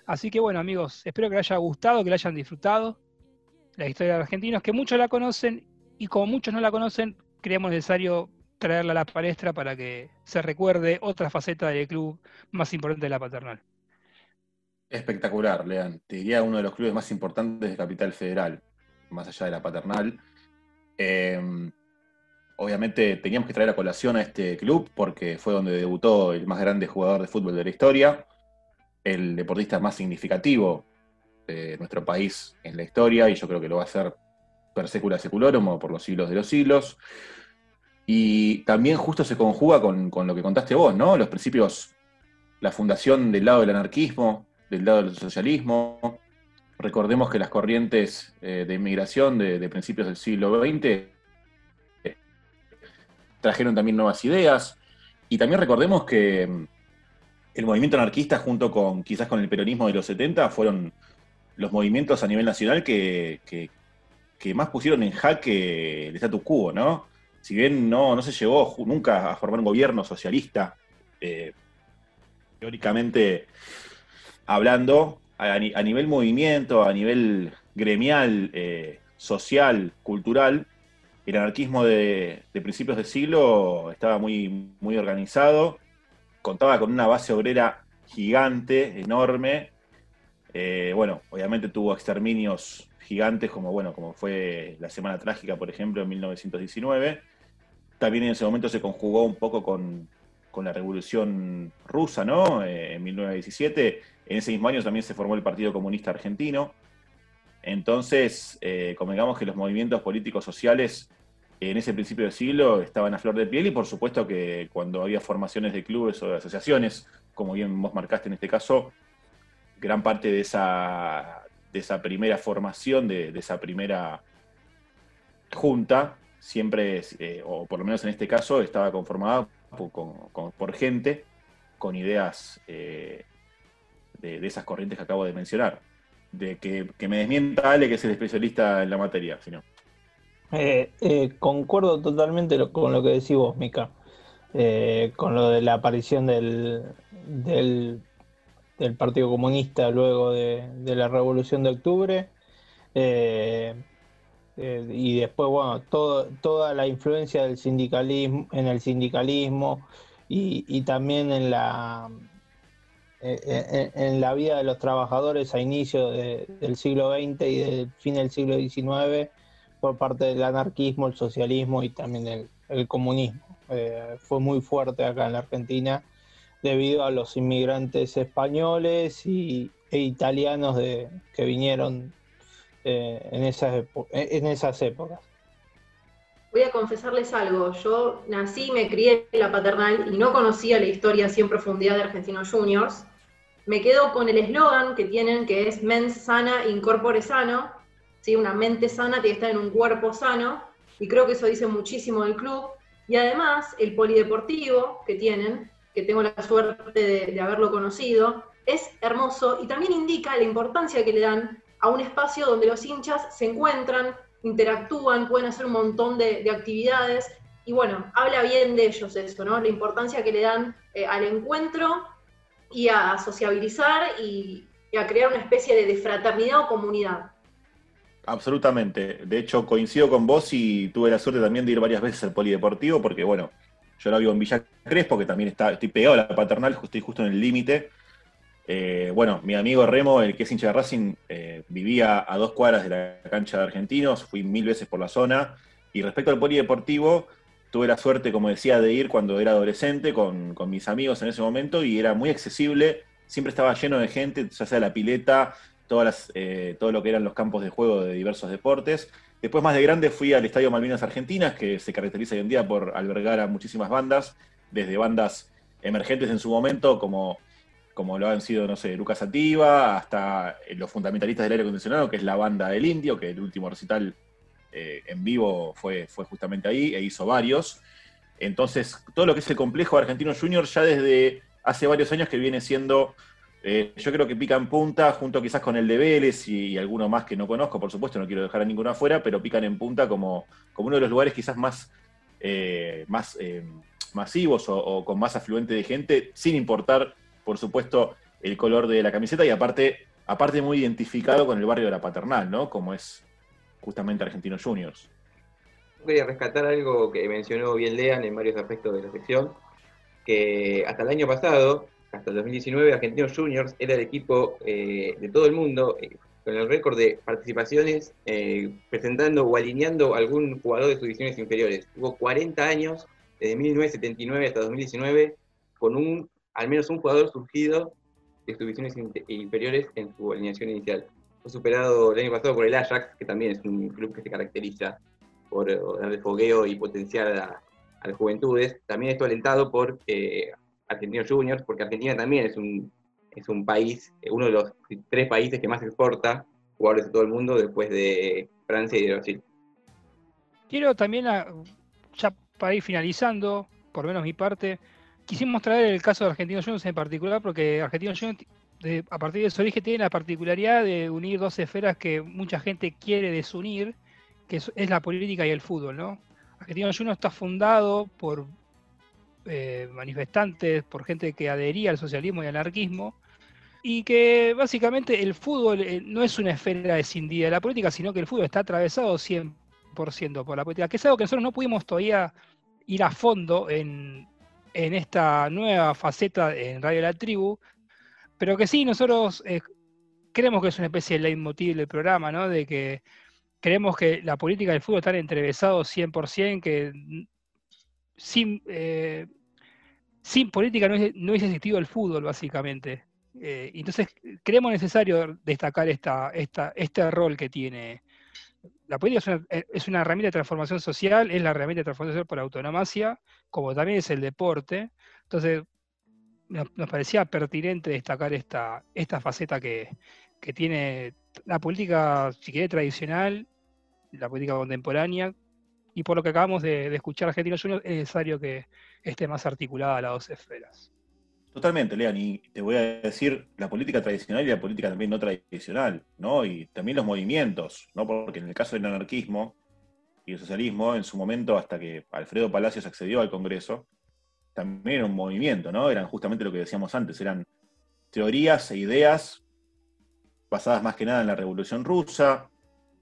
Así que bueno, amigos, espero que les haya gustado, que la hayan disfrutado. La historia de argentinos, que muchos la conocen y como muchos no la conocen, creemos necesario traerla a la palestra para que se recuerde otra faceta del club más importante de la paternal. Espectacular, Lean. Te diría uno de los clubes más importantes de Capital Federal, más allá de la paternal. Em, obviamente teníamos que traer a colación a este club porque fue donde debutó el más grande jugador de fútbol de la historia, el deportista más significativo de nuestro país en la historia, y yo creo que lo va a hacer per secula seculorum por los siglos de los siglos. Y también justo se conjuga con, lo que contaste vos, ¿no? Los principios, la fundación del lado del anarquismo, del lado del socialismo. Recordemos que las corrientes eh, de inmigración de, principios del siglo XX trajeron también nuevas ideas. Y también recordemos que mm, el movimiento anarquista junto con quizás con el peronismo de los 70 fueron los movimientos a nivel nacional que, que más pusieron en jaque el status quo, ¿no? si bien no, no se llegó nunca a formar un gobierno socialista, eh, teóricamente hablando, a, nivel movimiento, a nivel gremial, eh, social, cultural, el anarquismo de, principios del siglo estaba muy, muy organizado, contaba con una base obrera gigante, enorme. Eh, bueno, obviamente tuvo exterminios gigantes como, bueno, como fue la Semana Trágica, por ejemplo, en 1919. También en ese momento se conjugó un poco con, la Revolución Rusa, ¿no? Eh, en 1917. En ese mismo año también se formó el Partido Comunista Argentino. Entonces, eh, convengamos que los movimientos políticos sociales en ese principio del siglo estaban a flor de piel y por supuesto que cuando había formaciones de clubes o de asociaciones, como bien vos marcaste en este caso, gran parte de esa, de esa primera formación, de, esa primera junta, siempre, eh, o por lo menos en este caso, estaba conformada por, gente con ideas eh, de, esas corrientes que acabo de mencionar. De que, me desmienta Ale, que es el especialista en la materia, si eh, concuerdo totalmente con lo que decís vos, Mica. con lo de la aparición del, del Partido Comunista luego de, la Revolución de Octubre. Eh, eh, y después, bueno, todo, toda la influencia del sindicalismo, en el sindicalismo y, también en la, eh, en, la vida de los trabajadores a inicio del siglo XX y del fin del siglo XIX por parte del anarquismo, el socialismo y también el, comunismo. fue muy fuerte acá en la Argentina debido a los inmigrantes españoles y, e italianos de, que vinieron eh, en, esas en esas épocas. Voy a confesarles algo, yo nací, me crié en la paternal y no conocía la historia así en profundidad de Argentinos Juniors. Me quedo con el eslogan que tienen que es mens sana, incorpore sano. ¿sí? Una mente sana tiene que estar en un cuerpo sano y creo que eso dice muchísimo del club. Y además el polideportivo que tienen, que tengo la suerte de, haberlo conocido, es hermoso y también indica la importancia que le dan a un espacio donde los hinchas se encuentran, interactúan, pueden hacer un montón de, actividades. Y bueno, habla bien de ellos eso, ¿no? La importancia que le dan eh, al encuentro y a sociabilizar y, a crear una especie de, fraternidad o comunidad. Absolutamente. De hecho, coincido con vos y tuve la suerte también de ir varias veces al polideportivo, porque bueno, yo lo vivo en Villa Crespo, que también está, estoy pegado a la paternal, estoy justo en el límite. Eh, bueno, mi amigo Remo, el que es hincha de Racing, eh, vivía a dos cuadras de la cancha de Argentinos, fui mil veces por la zona. Y respecto al polideportivo, tuve la suerte, como decía, de ir cuando era adolescente con, mis amigos en ese momento y era muy accesible, siempre estaba lleno de gente, ya sea la pileta, todas eh, todo lo que eran los campos de juego de diversos deportes. Después, más de grande, fui al Estadio Malvinas Argentinas, que se caracteriza hoy en día por albergar a muchísimas bandas, desde bandas emergentes en su momento, como, como lo han sido, no sé, Lucas Ativa, hasta los fundamentalistas del aire acondicionado, que es la banda del Indio, que el último recital eh, en vivo fue, fue justamente ahí, e hizo varios. Entonces, todo lo que es el complejo Argentino Junior ya desde hace varios años que viene siendo, eh, yo creo que pica en punta, junto quizás con el de Vélez y, alguno más que no conozco, por supuesto, no quiero dejar a ninguno afuera, pero pican en punta como, como uno de los lugares quizás más, eh, más masivos o, con más afluente de gente, sin importar, por supuesto, el color de la camiseta y aparte, aparte muy identificado con el barrio de la Paternal, ¿no? Como es justamente Argentinos Juniors. Quería rescatar algo que mencionó bien Lean en varios aspectos de la sección, que hasta el año pasado, hasta el 2019, Argentinos Juniors era el equipo eh, de todo el mundo eh, con el récord de participaciones eh, presentando o alineando algún jugador de sus divisiones inferiores. Hubo 40 años, desde 1979 hasta 2019, con un al menos un jugador surgido de sus divisiones inferiores en su alineación inicial superado el año pasado por el Ajax, que también es un club que se caracteriza por eh, darle fogueo y potenciar a, las juventudes. También esto alentado por eh, Argentinos Juniors, porque Argentina también es un, es un país, eh, uno de los tres países que más exporta jugadores de todo el mundo después de Francia y de Brasil. Quiero también, ya para ir finalizando, por lo menos mi parte, quisimos traer el caso de Argentinos Juniors en particular, porque Argentinos Juniors a partir de su origen tiene la particularidad de unir dos esferas que mucha gente quiere desunir, que es, la política y el fútbol, ¿no? Argentino Juniors está fundado por eh, manifestantes, por gente que adhería al socialismo y al anarquismo, y que básicamente el fútbol eh, no es una esfera escindida de la política, sino que el fútbol está atravesado 100% por la política, que es algo que nosotros no pudimos todavía ir a fondo en, en esta nueva faceta en Radio La Tribu, pero que sí, nosotros eh, creemos que es una especie de leitmotiv del programa, ¿no? De que creemos que la política del fútbol están entrevesados 100%, que sin, eh, sin política no, no, hubiese existido el fútbol, básicamente. Eh, entonces, creemos necesario destacar esta, este rol que tiene. La política es una, es una, herramienta de transformación social, es la herramienta de transformación social por autonomacia, como también es el deporte. Entonces, nos, parecía pertinente destacar esta, esta faceta que, tiene la política, si quiere, tradicional, la política contemporánea, y por lo que acabamos de, escuchar a Argentino Juniors, es necesario que esté más articulada a las dos esferas. Totalmente, Lean, y te voy a decir la política tradicional y la política también no tradicional, ¿no? Y también los movimientos, ¿no? Porque en el caso del anarquismo y el socialismo, en su momento, hasta que Alfredo Palacios accedió al Congreso, también era un movimiento, ¿no? Eran justamente lo que decíamos antes, eran teorías e ideas basadas más que nada en la Revolución Rusa,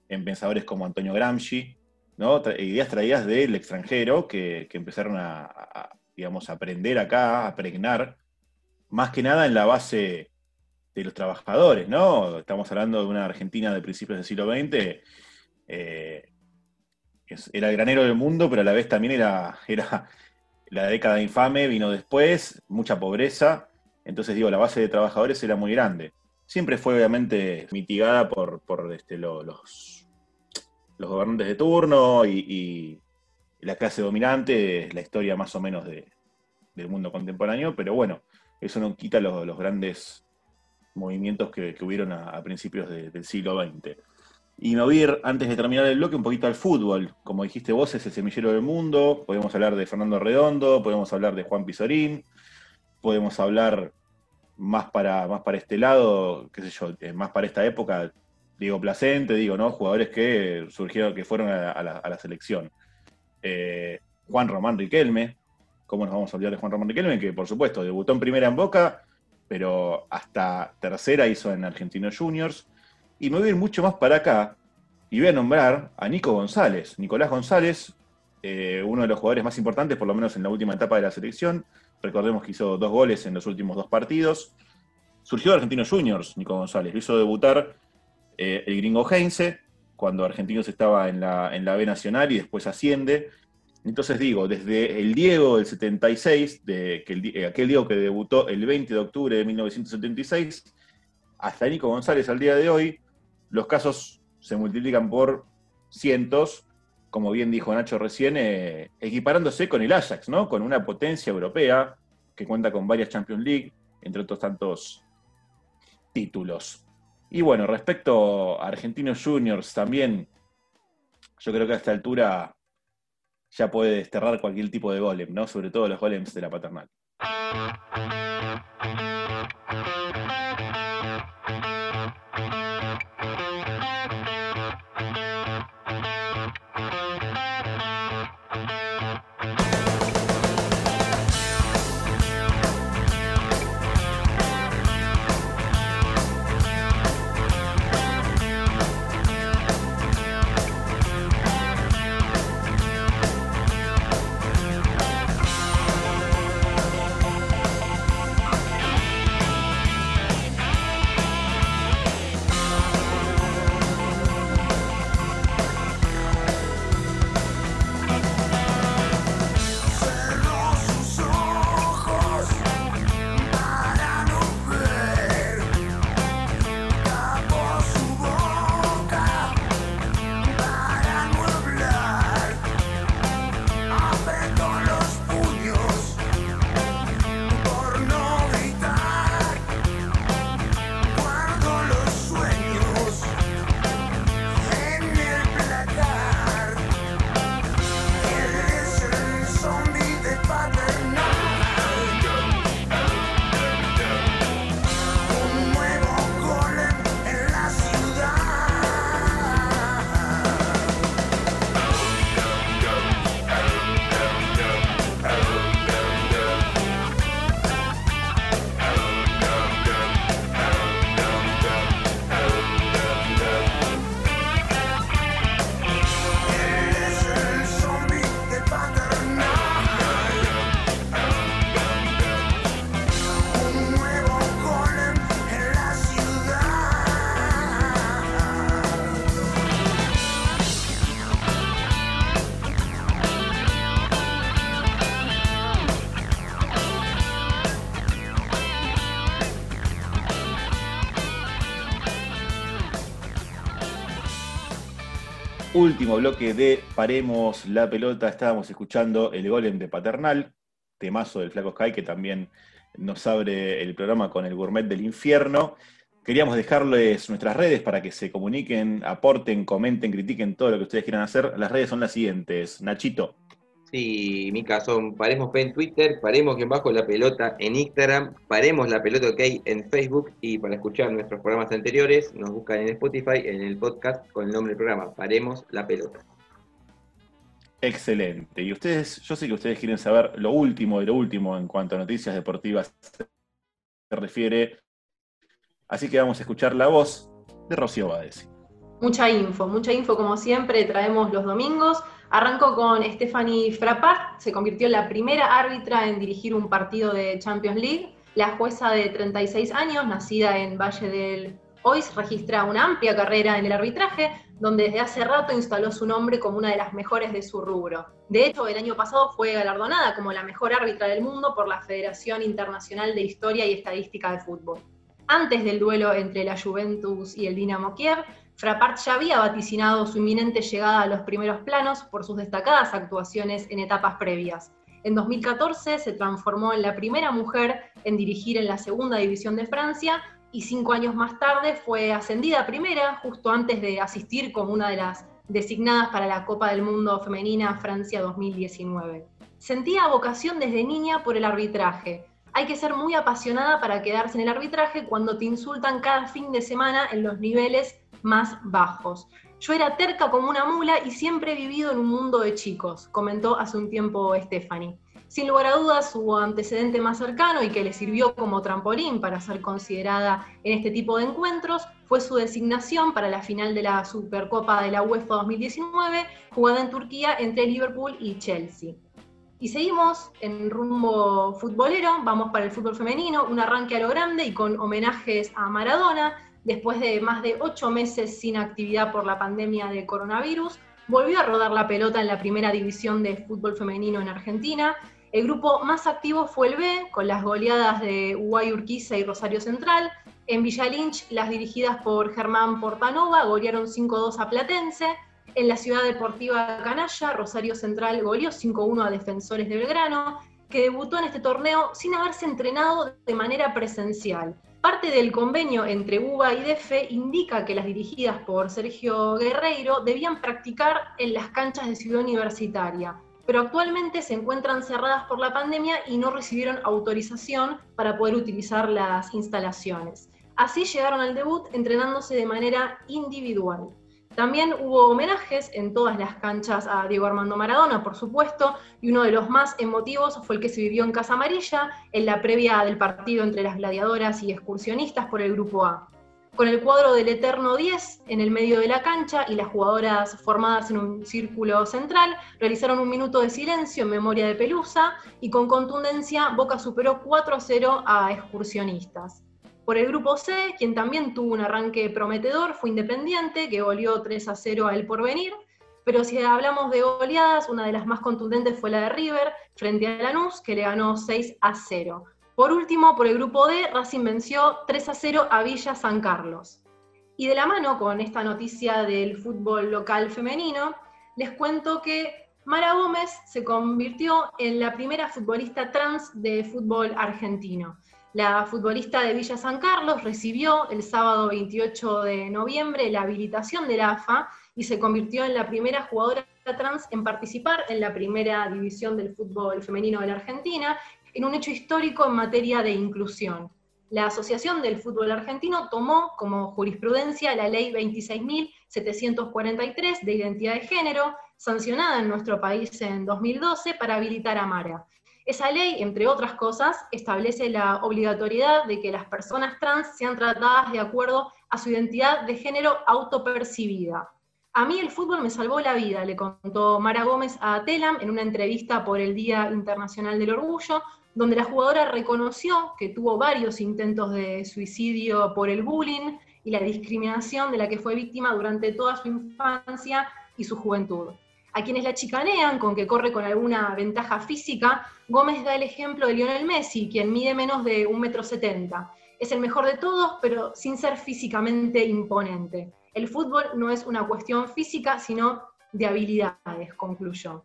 en pensadores como Antonio Gramsci, ¿no? ideas traídas del extranjero que, empezaron a, digamos, aprender acá, a pregnar, más que nada en la base de los trabajadores, ¿no? Estamos hablando de una Argentina de principios del siglo XX, eh, era el granero del mundo, pero a la vez también era, era la década infame vino después, mucha pobreza, entonces digo, la base de trabajadores era muy grande. Siempre fue obviamente mitigada por, este, los, los gobernantes de turno y, la clase dominante, la historia más o menos del mundo contemporáneo, pero bueno, eso no quita los, grandes movimientos que, hubieron a, principios del siglo XX. Y me voy a ir, antes de terminar el bloque, un poquito al fútbol. Como dijiste vos, es el semillero del mundo. Podemos hablar de Fernando Redondo, podemos hablar de Juan Pizorín, podemos hablar más para, más para este lado, qué sé yo, eh, más para esta época, Diego Placente, digo, ¿no? Jugadores que surgieron, que fueron a, la, selección. Eh, Juan Román Riquelme, ¿cómo nos vamos a olvidar de Juan Román Riquelme? Que por supuesto debutó en primera en Boca, pero hasta tercera hizo en Argentinos Juniors. Y me voy a ir mucho más para acá y voy a nombrar a Nico González. Nicolás González, eh, uno de los jugadores más importantes, por lo menos en la última etapa de la selección. Recordemos que hizo dos goles en los últimos dos partidos. Surgió de Argentinos Juniors, Nico González. Lo hizo debutar eh, el gringo Heinze, cuando Argentinos estaba en la, en la B Nacional y después asciende. Entonces digo, desde el Diego del 76, de, que eh, aquel Diego que debutó el 20 de octubre de 1976, hasta Nico González al día de hoy, los casos se multiplican por cientos, como bien dijo Nacho recién, eh, equiparándose con el Ajax, ¿no? Con una potencia europea que cuenta con varias Champions League, entre otros tantos títulos. Y bueno, respecto a Argentinos Juniors también, yo creo que a esta altura ya puede desterrar cualquier tipo de golem, ¿no? Sobre todo los golems de la paternal. Último bloque de Paremos la pelota, estábamos escuchando el golem de Paternal, temazo del Flaco Sky, que también nos abre el programa con el gourmet del infierno. Queríamos dejarles nuestras redes para que se comuniquen, aporten, comenten, critiquen todo lo que ustedes quieran hacer. Las redes son las siguientes. Nachito. Sí, Mica, son Paremos P en Twitter, Paremos que bajo la pelota en Instagram, Paremos la pelota OK en Facebook y para escuchar nuestros programas anteriores nos buscan en Spotify en el podcast con el nombre del programa, Paremos la pelota. Excelente. Y ustedes, yo sé que ustedes quieren saber lo último de lo último en cuanto a noticias deportivas se refiere, así que vamos a escuchar la voz de Rocío Badesi. Mucha info, mucha info como siempre traemos los domingos. Arrancó con Stephanie Frappart, se convirtió en la primera árbitra en dirigir un partido de Champions League. La jueza de 36 años, nacida en Valle del Ois, registra una amplia carrera en el arbitraje, donde desde hace rato instaló su nombre como una de las mejores de su rubro. De hecho, el año pasado fue galardonada como la mejor árbitra del mundo por la Federación Internacional de Historia y Estadística de Fútbol. Antes del duelo entre la Juventus y el Dinamo Kiev, Frappart ya había vaticinado su inminente llegada a los primeros planos por sus destacadas actuaciones en etapas previas. En 2014 se transformó en la primera mujer en dirigir en la segunda división de Francia y cinco años más tarde fue ascendida a primera, justo antes de asistir como una de las designadas para la Copa del Mundo Femenina Francia 2019. Sentía vocación desde niña por el arbitraje. Hay que ser muy apasionada para quedarse en el arbitraje cuando te insultan cada fin de semana en los niveles más bajos. Yo era terca como una mula y siempre he vivido en un mundo de chicos, comentó hace un tiempo Stephanie. Sin lugar a dudas, su antecedente más cercano y que le sirvió como trampolín para ser considerada en este tipo de encuentros fue su designación para la final de la Supercopa de la UEFA 2019, jugada en Turquía entre Liverpool y Chelsea. Y seguimos en rumbo futbolero, vamos para el fútbol femenino, un arranque a lo grande y con homenajes a Maradona, después de más de ocho meses sin actividad por la pandemia de coronavirus, volvió a rodar la pelota en la primera división de fútbol femenino en Argentina. El grupo más activo fue el B, con las goleadas de Uguay Urquiza y Rosario Central. En Villa Lynch, las dirigidas por Germán Portanova golearon 5-2 a Platense. En la ciudad deportiva Canalla, Rosario Central goleó 5-1 a Defensores de Belgrano, que debutó en este torneo sin haberse entrenado de manera presencial. Parte del convenio entre UBA y DEFE indica que las dirigidas por Sergio Guerreiro debían practicar en las canchas de Ciudad Universitaria, pero actualmente se encuentran cerradas por la pandemia y no recibieron autorización para poder utilizar las instalaciones. Así llegaron al debut entrenándose de manera individual. También hubo homenajes en todas las canchas a Diego Armando Maradona, por supuesto, y uno de los más emotivos fue el que se vivió en Casa Amarilla, en la previa del partido entre las gladiadoras y excursionistas por el Grupo A. Con el cuadro del Eterno 10 en el medio de la cancha y las jugadoras formadas en un círculo central, realizaron un minuto de silencio en memoria de Pelusa y con contundencia Boca superó 4 0 a excursionistas. Por el grupo C, quien también tuvo un arranque prometedor, fue Independiente, que goleó 3 a 0 a El Porvenir. Pero si hablamos de goleadas, una de las más contundentes fue la de River, frente a Lanús, que le ganó 6 a 0. Por último, por el grupo D, Racing venció 3 a 0 a Villa San Carlos. Y de la mano con esta noticia del fútbol local femenino, les cuento que Mara Gómez se convirtió en la primera futbolista trans de fútbol argentino. La futbolista de Villa San Carlos recibió el sábado 28 de noviembre la habilitación de la AFA y se convirtió en la primera jugadora trans en participar en la primera división del fútbol femenino de la Argentina, en un hecho histórico en materia de inclusión. La Asociación del Fútbol Argentino tomó como jurisprudencia la Ley 26.743 de identidad de género, sancionada en nuestro país en 2012 para habilitar a Mara. Esa ley, entre otras cosas, establece la obligatoriedad de que las personas trans sean tratadas de acuerdo a su identidad de género autopercibida. A mí el fútbol me salvó la vida, le contó Mara Gómez a Telam en una entrevista por el Día Internacional del Orgullo, donde la jugadora reconoció que tuvo varios intentos de suicidio por el bullying y la discriminación de la que fue víctima durante toda su infancia y su juventud. A quienes la chicanean con que corre con alguna ventaja física, Gómez da el ejemplo de Lionel Messi, quien mide menos de 1,70 m. Es el mejor de todos, pero sin ser físicamente imponente. El fútbol no es una cuestión física, sino de habilidades, concluyó.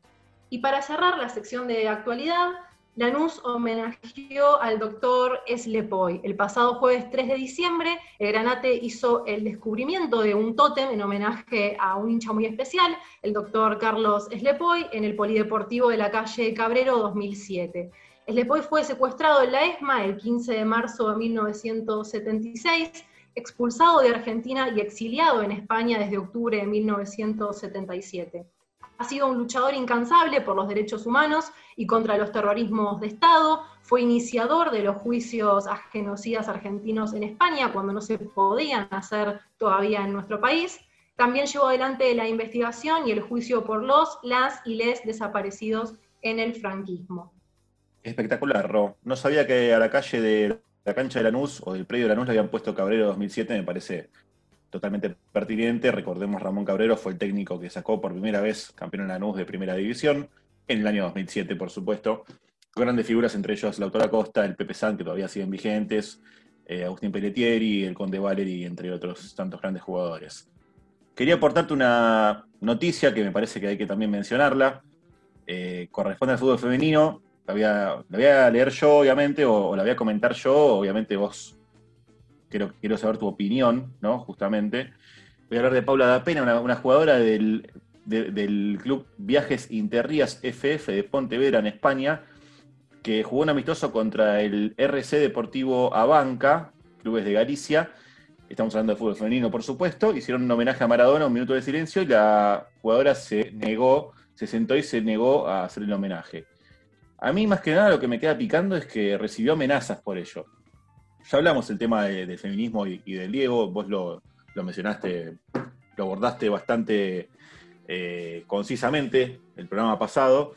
Y para cerrar la sección de actualidad, Lanús homenajeó al doctor Eslepoy. El pasado jueves 3 de diciembre, el Granate hizo el descubrimiento de un tótem en homenaje a un hincha muy especial, el doctor Carlos Eslepoy, en el Polideportivo de la calle Cabrero 2007. Eslepoy fue secuestrado en la ESMA el 15 de marzo de 1976, expulsado de Argentina y exiliado en España desde octubre de 1977 ha sido un luchador incansable por los derechos humanos y contra los terrorismos de Estado, fue iniciador de los juicios a genocidas argentinos en España cuando no se podían hacer todavía en nuestro país. También llevó adelante la investigación y el juicio por los, las y les desaparecidos en el franquismo. Espectacular, Ro. No sabía que a la calle de la cancha de Lanús o del predio de Lanús le habían puesto Cabrero 2007, me parece totalmente pertinente. Recordemos, Ramón Cabrero fue el técnico que sacó por primera vez campeón en Lanús de primera división, en el año 2007, por supuesto. Grandes figuras, entre ellos Lautora Costa, el Pepe San, que todavía siguen vigentes, eh, Agustín Pelletieri, el Conde Valeri, entre otros tantos grandes jugadores. Quería aportarte una noticia que me parece que hay que también mencionarla. Eh, corresponde al fútbol femenino. La voy, a, leer yo, obviamente, o la voy a comentar yo. Obviamente vos quiero, saber tu opinión, ¿no? Justamente. Voy a hablar de Paula Dapena, una, una jugadora del, del club Viajes Interrías FF de Pontevedra en España, que jugó un amistoso contra el RC Deportivo Abanca, clubes de Galicia, estamos hablando de fútbol femenino, por supuesto, hicieron un homenaje a Maradona, un minuto de silencio, y la jugadora se negó, se sentó y se negó a hacer el homenaje. A mí, más que nada, lo que me queda picando es que recibió amenazas por ello. Ya hablamos del tema del feminismo y, del Diego, vos lo, mencionaste, lo abordaste bastante eh, concisamente el programa pasado,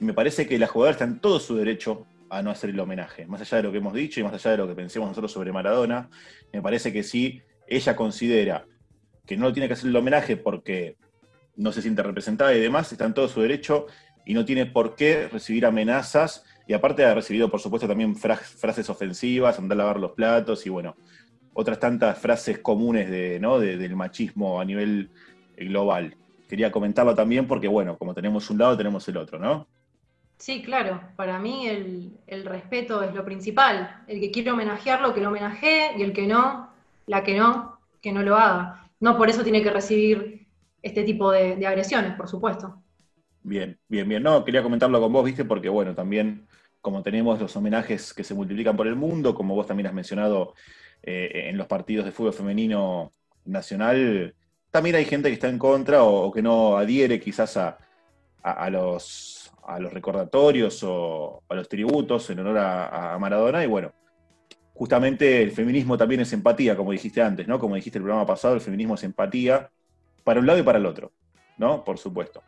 me parece que la jugadora está en todo su derecho a no hacer el homenaje, más allá de lo que hemos dicho y más allá de lo que pensemos nosotros sobre Maradona, me parece que si ella considera que no tiene que hacer el homenaje porque no se siente representada y demás, está en todo su derecho y no tiene por qué recibir amenazas. Y aparte ha recibido, por supuesto, también frases ofensivas, andar a lavar los platos y bueno, otras tantas frases comunes de, ¿no? del machismo a nivel global. Quería comentarlo también porque, bueno, como tenemos un lado, tenemos el otro, ¿no? Sí, claro. Para mí el, respeto es lo principal. El que quiere homenajearlo, que lo homenajee, y el que no, la que no, que no lo haga. No por eso tiene que recibir este tipo de, agresiones, por supuesto. Bien, bien, bien. No, quería comentarlo con vos, viste, porque bueno, también como tenemos los homenajes que se multiplican por el mundo, como vos también has mencionado eh, en los partidos de fútbol femenino nacional, también hay gente que está en contra o, que no adhiere quizás a los a los recordatorios o a los tributos en honor a, Maradona. Y bueno, justamente el feminismo también es empatía, como dijiste antes, ¿no? Como dijiste el programa pasado, el feminismo es empatía para un lado y para el otro, ¿no? Por supuesto.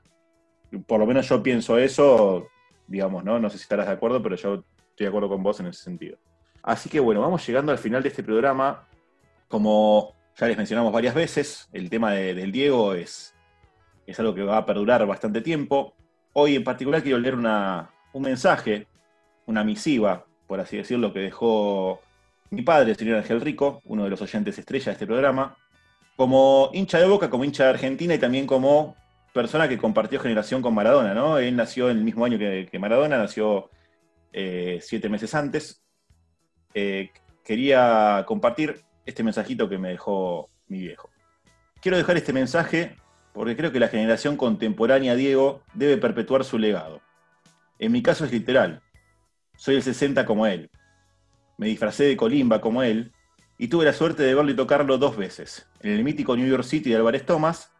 Por lo menos yo pienso eso, digamos, ¿no? No sé si estarás de acuerdo, pero yo estoy de acuerdo con vos en ese sentido. Así que bueno, vamos llegando al final de este programa. Como ya les mencionamos varias veces, el tema del Diego es, es algo que va a perdurar bastante tiempo. Hoy en particular quiero leer un mensaje, una misiva, por así decirlo, que dejó mi padre, el señor Ángel Rico, uno de los oyentes estrella de este programa, como hincha de Boca, como hincha de Argentina y también como persona que compartió generación con Maradona, ¿no? Él nació en el mismo año que, Maradona, nació eh, siete meses antes. Eh, quería compartir este mensajito que me dejó mi viejo. Quiero dejar este mensaje porque creo que la generación contemporánea Diego debe perpetuar su legado. En mi caso es literal. Soy el 60 como él. Me disfracé de Colimba como él y tuve la suerte de verlo y tocarlo dos veces, en el mítico New York City de Álvarez Thomas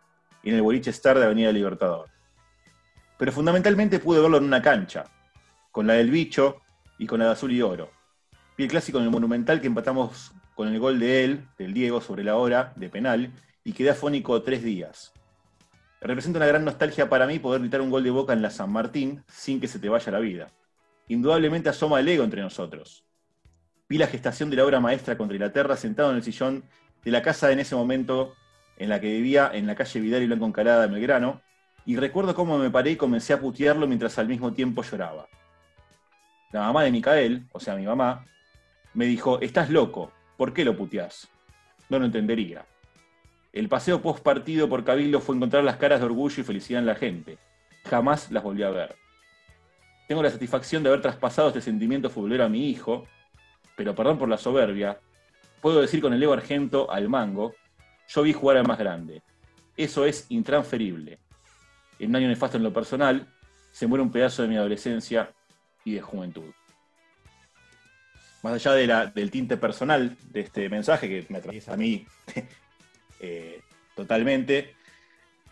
en el Boliche Star de Avenida Libertador. Pero fundamentalmente pude verlo en una cancha, con la del bicho y con la de azul y oro. Vi el clásico en el Monumental que empatamos con el gol de él, del Diego, sobre la hora, de penal, y quedé afónico tres días. Representa una gran nostalgia para mí poder gritar un gol de boca en la San Martín sin que se te vaya la vida. Indudablemente asoma el ego entre nosotros. Vi la gestación de la obra maestra contra Inglaterra sentado en el sillón de la casa en ese momento en la que vivía en la calle Vidal y Blanco Encalada de Belgrano, y recuerdo cómo me paré y comencé a putearlo mientras al mismo tiempo lloraba. La mamá de Micael, o sea mi mamá, me dijo, estás loco, ¿por qué lo puteás? No lo entendería. El paseo post partido por Cabildo fue encontrar las caras de orgullo y felicidad en la gente. Jamás las volví a ver. Tengo la satisfacción de haber traspasado este sentimiento futbolero a mi hijo, pero perdón por la soberbia, puedo decir con el ego argento al mango, yo vi jugar al más grande. Eso es intransferible. En un año nefasto en lo personal, se muere un pedazo de mi adolescencia y de juventud. Más allá del tinte personal de este mensaje que me atraviesa a mí Eh, totalmente.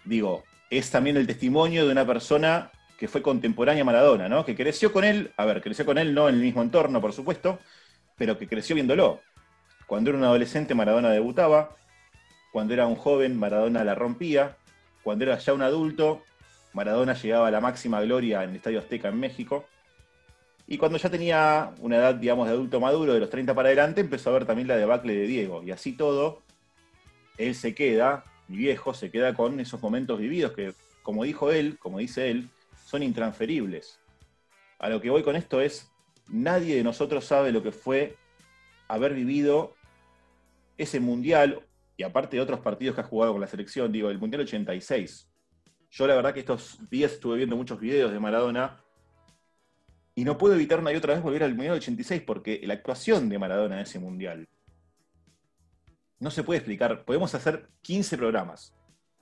Digo, es también el testimonio de una persona que fue contemporánea a Maradona, ¿no? Que creció con él, a ver, creció con él no en el mismo entorno, por supuesto, pero que creció viéndolo. Cuando era un adolescente, Maradona debutaba. Cuando era un joven, Maradona la rompía. Cuando era ya un adulto, Maradona llegaba a la máxima gloria en el Estadio Azteca en México. Y cuando ya tenía una edad, digamos, de adulto maduro, de los 30 para adelante, empezó a ver también la debacle de Diego. Y así todo, él se queda, mi viejo, se queda con esos momentos vividos que, como dijo él, como dice él, son intransferibles. A lo que voy con esto es, nadie de nosotros sabe lo que fue haber vivido ese mundial, y aparte de otros partidos que ha jugado con la selección, digo, el Mundial 86. Yo la verdad que estos días estuve viendo muchos videos de Maradona y no puedo evitar una y otra vez volver al Mundial 86 porque la actuación de Maradona en ese Mundial, no se puede explicar. Podemos hacer 15 programas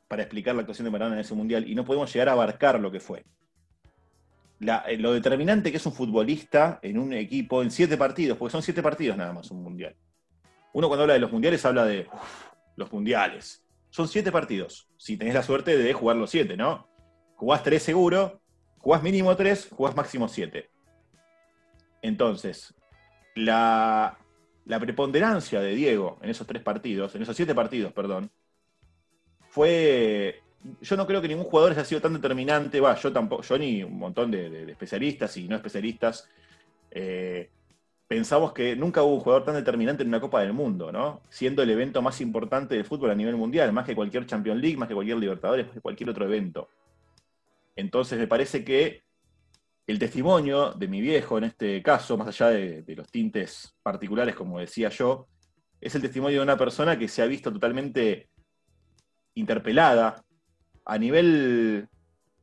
para explicar la actuación de Maradona en ese mundial y no podemos llegar a abarcar lo que fue. Eh, lo determinante que es un futbolista en un equipo, en siete partidos, porque son siete partidos nada más un mundial. Uno cuando habla de los mundiales habla de los mundiales. Son siete partidos. Si tenés la suerte de jugar los siete, ¿no? Jugás tres seguro, jugás mínimo tres, jugás máximo siete. Entonces, la, la preponderancia de Diego en esos tres partidos, en esos siete partidos, perdón, fue. Yo no creo que ningún jugador haya sido tan determinante, va, yo tampoco, yo ni un montón de, especialistas y no especialistas, eh, pensamos que nunca hubo un jugador tan determinante en una Copa del Mundo, ¿no? Siendo el evento más importante del fútbol a nivel mundial, más que cualquier Champions League, más que cualquier Libertadores, más que cualquier otro evento. Entonces me parece que el testimonio de mi viejo en este caso, más allá de, de los tintes particulares, como decía yo, es el testimonio de una persona que se ha visto totalmente interpelada a nivel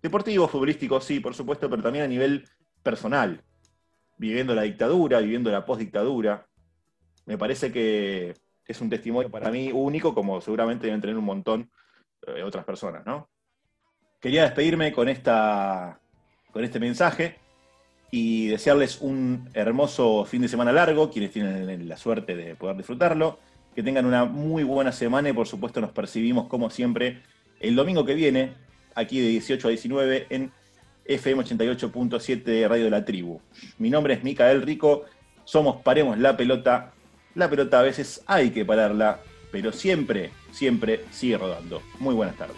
deportivo, futbolístico, sí, por supuesto, pero también a nivel personal, viviendo la dictadura, viviendo la postdictadura. Me parece que es un testimonio para mí único, como seguramente deben tener un montón de otras personas, ¿no? Quería despedirme con, esta, con este mensaje y desearles un hermoso fin de semana largo, quienes tienen la suerte de poder disfrutarlo que tengan una muy buena semana y por supuesto nos percibimos como siempre el domingo que viene, aquí de 18 a 19 en FM 88.7 Radio de la Tribu. Mi nombre es Micael Rico, somos Paremos la Pelota. La pelota a veces hay que pararla, pero siempre, siempre sigue rodando. Muy buenas tardes.